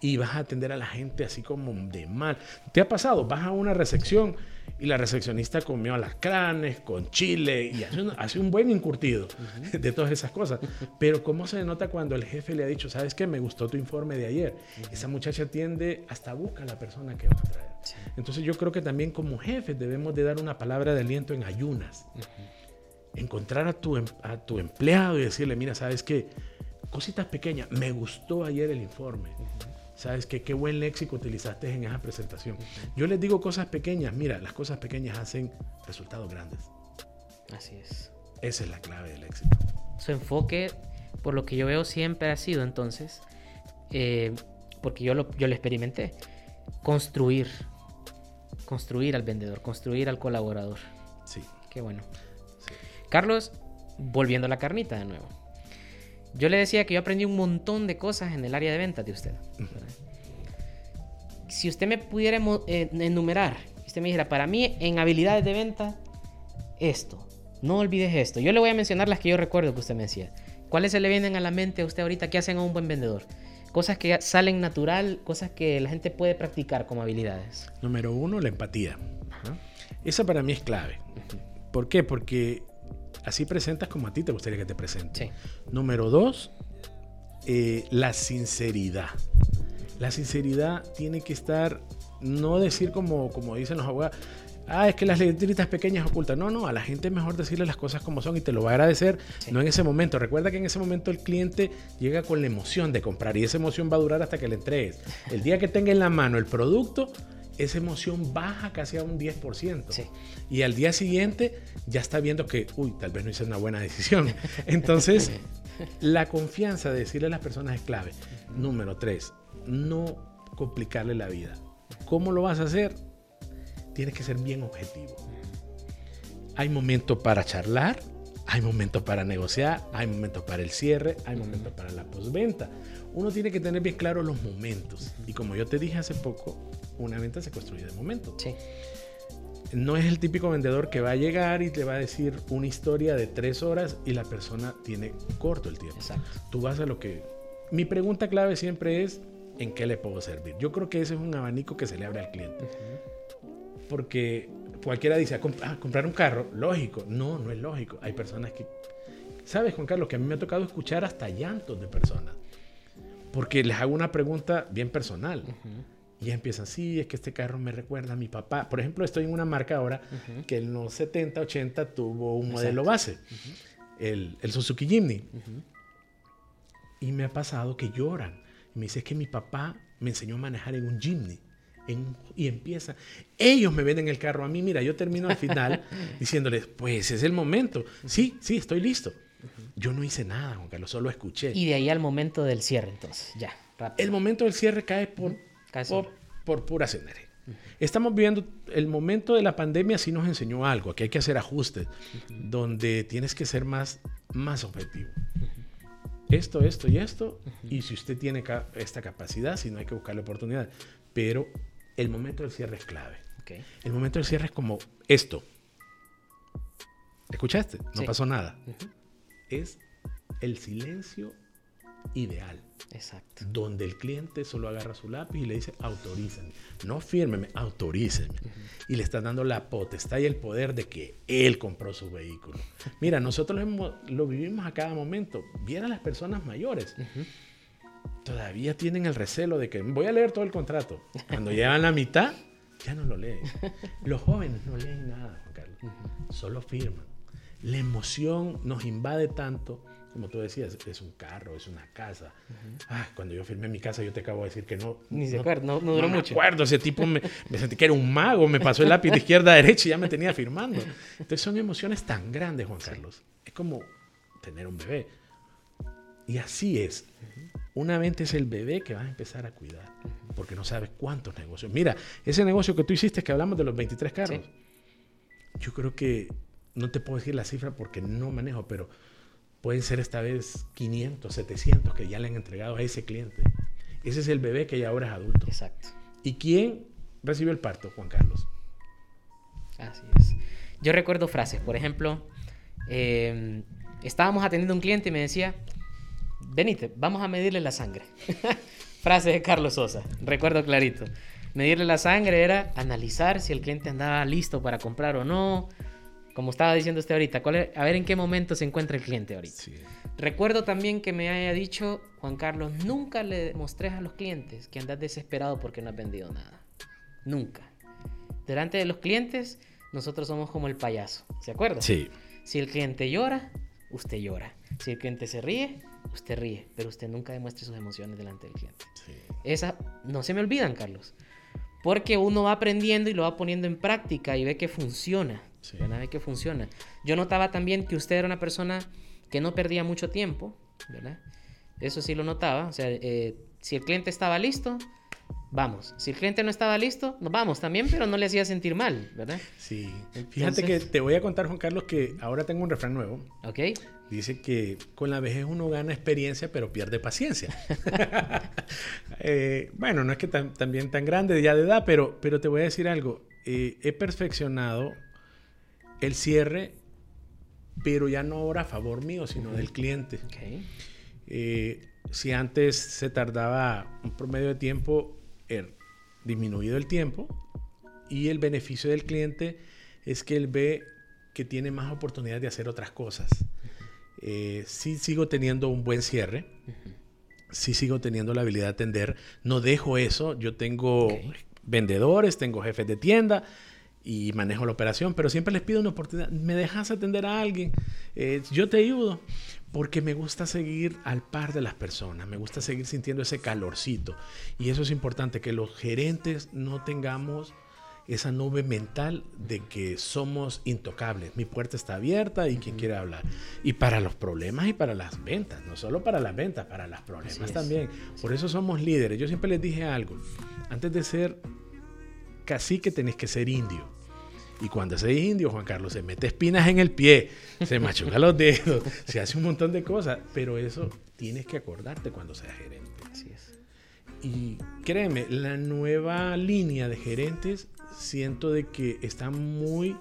Y vas a atender a la gente así como de mal. ¿Te ha pasado? Vas a una recepción y la recepcionista comió alacranes con chile y hace un, buen incurtido de todas esas cosas. Pero ¿cómo se nota cuando el jefe le ha dicho, sabes qué, me gustó tu informe de ayer? Esa muchacha atiende, hasta busca a la persona que va a traer. Entonces yo creo que también como jefes debemos de dar una palabra de aliento en ayunas encontrar a tu, em, a tu empleado y decirle, mira, sabes qué, cositas pequeñas, me gustó ayer el informe. ¿Sabes qué? Qué buen léxico utilizaste en esa presentación. Yo les digo cosas pequeñas. Mira, las cosas pequeñas hacen resultados grandes. Así es. Esa es la clave del éxito. Su enfoque, por lo que yo veo, siempre ha sido entonces, eh, porque yo lo, yo lo experimenté, construir. Construir al vendedor, construir al colaborador. Sí. Qué bueno. Carlos, volviendo a la carnita de nuevo. Yo le decía que yo aprendí un montón de cosas en el área de ventas de usted. Si usted me pudiera eh, enumerar, usted me dijera, para mí en habilidades de venta, esto. No olvides esto. Yo le voy a mencionar las que yo recuerdo que usted me decía. ¿Cuáles se le vienen a la mente a usted ahorita que hacen a un buen vendedor? Cosas que salen natural, cosas que la gente puede practicar como habilidades. Número uno, la empatía. Esa para mí es clave. ¿Por qué? Porque así presentas como a ti te gustaría que te presente. Número dos, eh, la sinceridad. La sinceridad tiene que estar, no decir como, como dicen los abogados, ah, es que las letritas pequeñas ocultan. No, no, a la gente es mejor decirle las cosas como son y te lo va a agradecer, no en ese momento. Recuerda que en ese momento el cliente llega con la emoción de comprar y esa emoción va a durar hasta que le entregues. El día que tenga en la mano el producto, esa emoción baja casi a un 10%. Y al día siguiente ya está viendo que, uy, tal vez no hice una buena decisión. Entonces, la confianza de decirle a las personas es clave. Número tres, no complicarle la vida. ¿Cómo lo vas a hacer? Tienes que ser bien objetivo. Hay momentos para charlar, hay momentos para negociar, hay momentos para el cierre, hay momentos para la postventa. Uno tiene que tener bien claro los momentos. Y como yo te dije hace poco, una venta se construye de momento. Sí. No es el típico vendedor que va a llegar y te va a decir una historia de tres horas y la persona tiene corto el tiempo. Exacto. Tú vas a lo que... Mi pregunta clave siempre es, ¿en qué le puedo servir? Yo creo que ese es un abanico que se le abre al cliente. Porque cualquiera dice, ah, comprar un carro, lógico. No, no es lógico. Hay personas que... ¿Sabes, Juan Carlos? Que a mí me ha tocado escuchar hasta llantos de personas. Porque les hago una pregunta bien personal. Y empiezan, sí, es que este carro me recuerda a mi papá. Por ejemplo, estoy en una marca ahora que en los 70, 80 tuvo un modelo base, el, el, Suzuki Jimny. Y me ha pasado que lloran. Y me dice, es que mi papá me enseñó a manejar en un Jimny. y empieza, ellos me venden el carro a mí, mira, yo termino al final diciéndoles, pues es el momento. Sí, sí, estoy listo. Yo no hice nada, Juan Carlos, solo escuché. Y de ahí al momento del cierre, entonces, ya. El momento del cierre cae por por, por pura cenería. Estamos viviendo el momento de la pandemia, sí nos enseñó algo, que hay que hacer ajustes, donde tienes que ser más, más objetivo. Esto, esto y esto, y si usted tiene esta capacidad, si no hay que buscarle oportunidad, pero el momento del cierre es clave. Ok. El momento del cierre es como esto. ¿Escuchaste? No Sí. pasó nada. Es el silencio ideal, Exacto. donde el cliente solo agarra su lápiz y le dice autorícenme. No fírmeme, autorícenme. Y le están dando la potestad y el poder de que él compró su vehículo. Mira, nosotros hemos- lo vivimos a cada momento. Vieran las personas mayores. Todavía tienen el recelo de que voy a leer todo el contrato. Cuando llevan la mitad, ya no lo leen. Los jóvenes no leen nada, Juan Carlos. Solo firman. La emoción nos invade tanto, como tú decías, es un carro, es una casa. Ah, cuando yo firmé mi casa, yo te acabo de decir que no. Ni se no- acuerda, no, no duró no me mucho. acuerdo, ese tipo me, me sentí que era un mago, me pasó el lápiz de izquierda a derecha y ya me tenía firmando. Entonces son emociones tan grandes, Juan Carlos. Es como tener un bebé. Y así es. Una venta es el bebé que vas a empezar a cuidar, porque no sabes cuántos negocios. Mira, ese negocio que tú hiciste, que hablamos de los 23 carros, yo creo que, no te puedo decir la cifra porque no manejo, pero pueden ser esta vez 500, 700 que ya le han entregado a ese cliente. Ese es el bebé que ya ahora es adulto. Exacto. ¿Y quién recibió el parto? Juan Carlos. Así es. Yo recuerdo frases, por ejemplo, eh, estábamos atendiendo a un cliente y me decía, venite, vamos a medirle la sangre. Frase de Carlos Sosa, recuerdo clarito. Medirle la sangre era analizar si el cliente andaba listo para comprar o no. Como estaba diciendo usted ahorita, cuál es- a ver en qué momento se encuentra el cliente ahorita. Recuerdo también que me haya dicho, Juan Carlos, nunca le mostrés a los clientes que andas desesperado porque no has vendido nada. Nunca. Delante de los clientes, nosotros somos como el payaso. ¿Se acuerda? Sí. Si el cliente llora, usted llora. Si el cliente se ríe, usted ríe. Pero usted nunca demuestre sus emociones delante del cliente. Esas no se me olvidan, Carlos. Porque uno va aprendiendo y lo va poniendo en práctica y ve que funciona. Sí. ¿verdad? Ve que funciona. Yo notaba también que usted era una persona que no perdía mucho tiempo, ¿verdad? Eso sí lo notaba. O sea, eh, si el cliente estaba listo, vamos. Si el cliente no estaba listo, nos vamos también, pero no le hacía sentir mal, ¿verdad? Sí. Fíjate que Entonces- te voy a contar, Juan Carlos, que ahora tengo un refrán nuevo. ¿Ok? Dice que con la vejez uno gana experiencia, pero pierde paciencia. Eh, bueno, no es que tan- también tan grande ya de edad, pero, pero te voy a decir algo. Eh, he perfeccionado el cierre, pero ya no ahora a favor mío, sino del cliente. Eh, si antes se tardaba un promedio de tiempo, he disminuido el tiempo y el beneficio del cliente es que él ve que tiene más oportunidad de hacer otras cosas. Eh, sí sigo teniendo un buen cierre, sí sigo teniendo la habilidad de atender, no dejo eso, yo tengo vendedores, tengo jefes de tienda y manejo la operación, pero siempre les pido una oportunidad, me dejas atender a alguien, Eh, yo te ayudo, porque me gusta seguir al par de las personas, me gusta seguir sintiendo ese calorcito y eso es importante, que los gerentes no tengamos esa nube mental de que somos intocables. Mi puerta está abierta y quien quiere hablar. Y para los problemas y para las ventas, no solo para las ventas, para los Así problemas es. también. Por eso somos líderes. Yo siempre les dije algo. Antes de ser cacique tenés que ser indio. Y cuando ese indio, Juan Carlos, se mete espinas en el pie, se machuca los dedos, se hace un montón de cosas, pero eso tienes que acordarte cuando seas gerente. Así es. Y créeme, la nueva línea de gerentes siento de que están muy,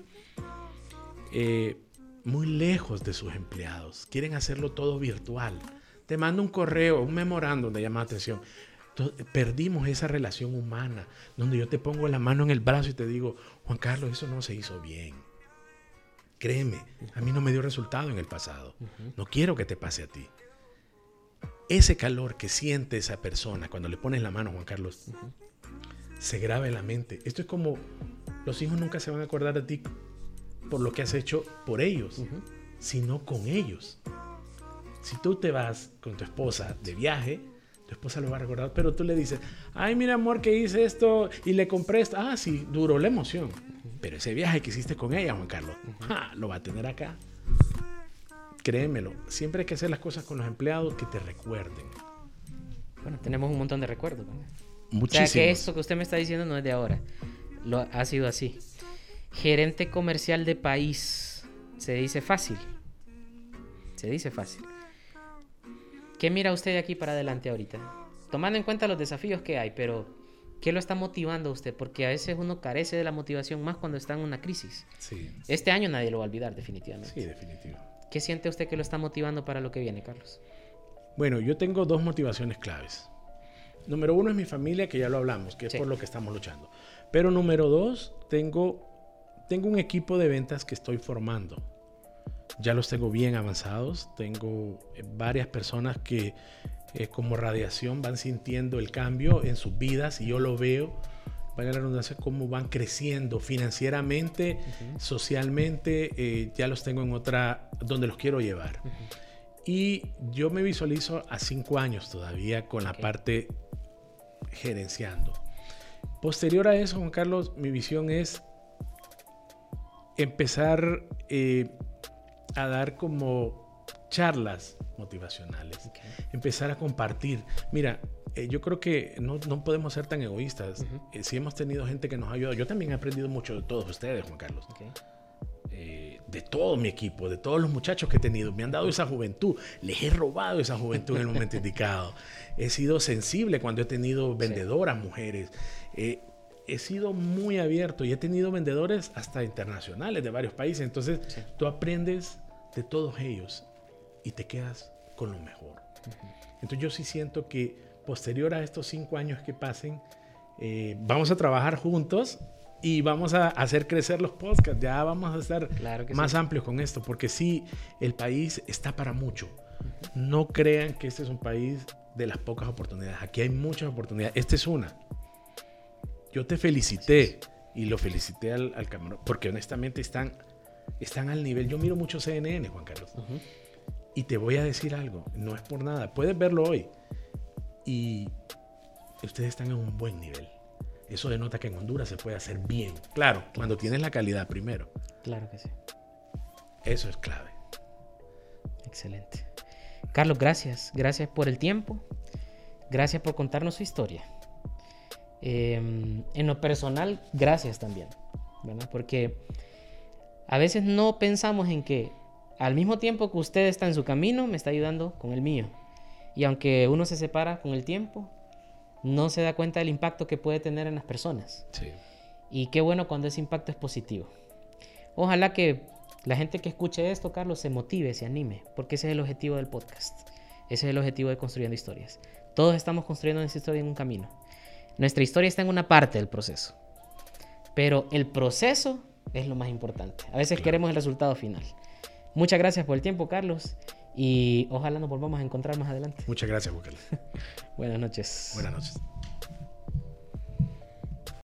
eh, muy lejos de sus empleados. Quieren hacerlo todo virtual. Te mando un correo, un memorándum de llamada atención. To- Perdimos esa relación humana, donde yo te pongo la mano en el brazo y te digo, Juan Carlos, eso no se hizo bien. Créeme, a mí no me dio resultado en el pasado. No quiero que te pase a ti ese calor que siente esa persona cuando le pones la mano, Juan Carlos, se graba en la mente. Esto es como los hijos nunca se van a acordar de ti por lo que has hecho por ellos, sino con ellos. Si tú te vas con tu esposa de viaje, tu esposa lo va a recordar, pero tú le dices, ay, mira amor, que hice esto y le compré esto. Ah, sí, duró la emoción. Pero ese viaje que hiciste con ella, Juan Carlos, ¡ja! lo va a tener acá. Créemelo, siempre hay que hacer las cosas con los empleados que te recuerden. Bueno, tenemos un montón de recuerdos. ¿verdad? O Muchísimo. sea que esto que usted me está diciendo no es de ahora. Lo, ha sido así. Gerente comercial de país. Se dice fácil. Se dice fácil. ¿Qué mira usted de aquí para adelante ahorita? Tomando en cuenta los desafíos que hay, pero ¿Qué lo está motivando a usted? Porque a veces uno carece de la motivación más cuando está en una crisis. Sí, Este año nadie lo va a olvidar, definitivamente. sí, definitivo. ¿Qué siente usted que lo está motivando para lo que viene, Carlos? Bueno, yo tengo dos motivaciones claves. Número uno es mi familia, que ya lo hablamos, que es Sí. por lo que estamos luchando. Pero número dos, tengo, tengo un equipo de ventas que estoy formando. Ya los tengo bien avanzados. Tengo eh, varias personas que eh, como radiación van sintiendo el cambio en sus vidas y yo lo veo, valga la redundancia, cómo van creciendo financieramente, socialmente. eh, ya los tengo en otra, donde los quiero llevar. Y yo me visualizo a cinco años todavía con la parte gerenciando. Posterior a eso, Juan Carlos, mi visión es empezar eh, a dar como charlas motivacionales, Ok. empezar a compartir. Mira, eh, yo creo que no, no podemos ser tan egoístas. Ujú. Eh, si hemos tenido gente que nos ha ayudado, yo también he aprendido mucho de todos ustedes, Juan Carlos Ok. eh, de todo mi equipo, de todos los muchachos que he tenido. Me han dado esa juventud. Les he robado esa juventud en el momento indicado. He sido sensible cuando he tenido vendedoras mujeres. Eh, he sido muy abierto y he tenido vendedores hasta internacionales de varios países. Entonces, Sí. tú aprendes de todos ellos y te quedas con lo mejor. Entonces, yo sí siento que posterior a estos cinco años que pasen, eh, vamos a trabajar juntos y vamos a hacer crecer los podcasts. Ya vamos a estar Claro más sí. amplios con esto, porque sí, el país está para mucho. No crean que este es un país de las pocas oportunidades. Aquí hay muchas oportunidades. Esta es una. Yo te felicité y lo felicité al, al camarón, porque honestamente están, están al nivel. Yo miro mucho CNN, Juan Carlos. Y te voy a decir algo, no es por nada, puedes verlo hoy. Y ustedes están en un buen nivel. Eso denota que en Honduras se puede hacer bien. Claro, cuando tienes la calidad primero. Claro que sí. Eso es clave. Excelente. Carlos, gracias. Gracias por el tiempo. Gracias por contarnos su historia. Eh, en lo personal, gracias también. ¿verdad? Porque a veces no pensamos en que al mismo tiempo que usted está en su camino, me está ayudando con el mío. Y aunque uno se separa con el tiempo, no se da cuenta del impacto que puede tener en las personas. Sí. Y qué bueno cuando ese impacto es positivo. Ojalá que la gente que escuche esto, Carlos, se motive, se anime, porque ese es el objetivo del podcast. Ese es el objetivo de Construyendo Historias. Todos estamos construyendo esa historia en un camino. Nuestra historia está en una parte del proceso, pero el proceso es lo más importante. A veces Claro. queremos el resultado final. Muchas gracias por el tiempo, Carlos, y ojalá nos volvamos a encontrar más adelante. Muchas gracias, Carlos. Buenas noches. Buenas noches.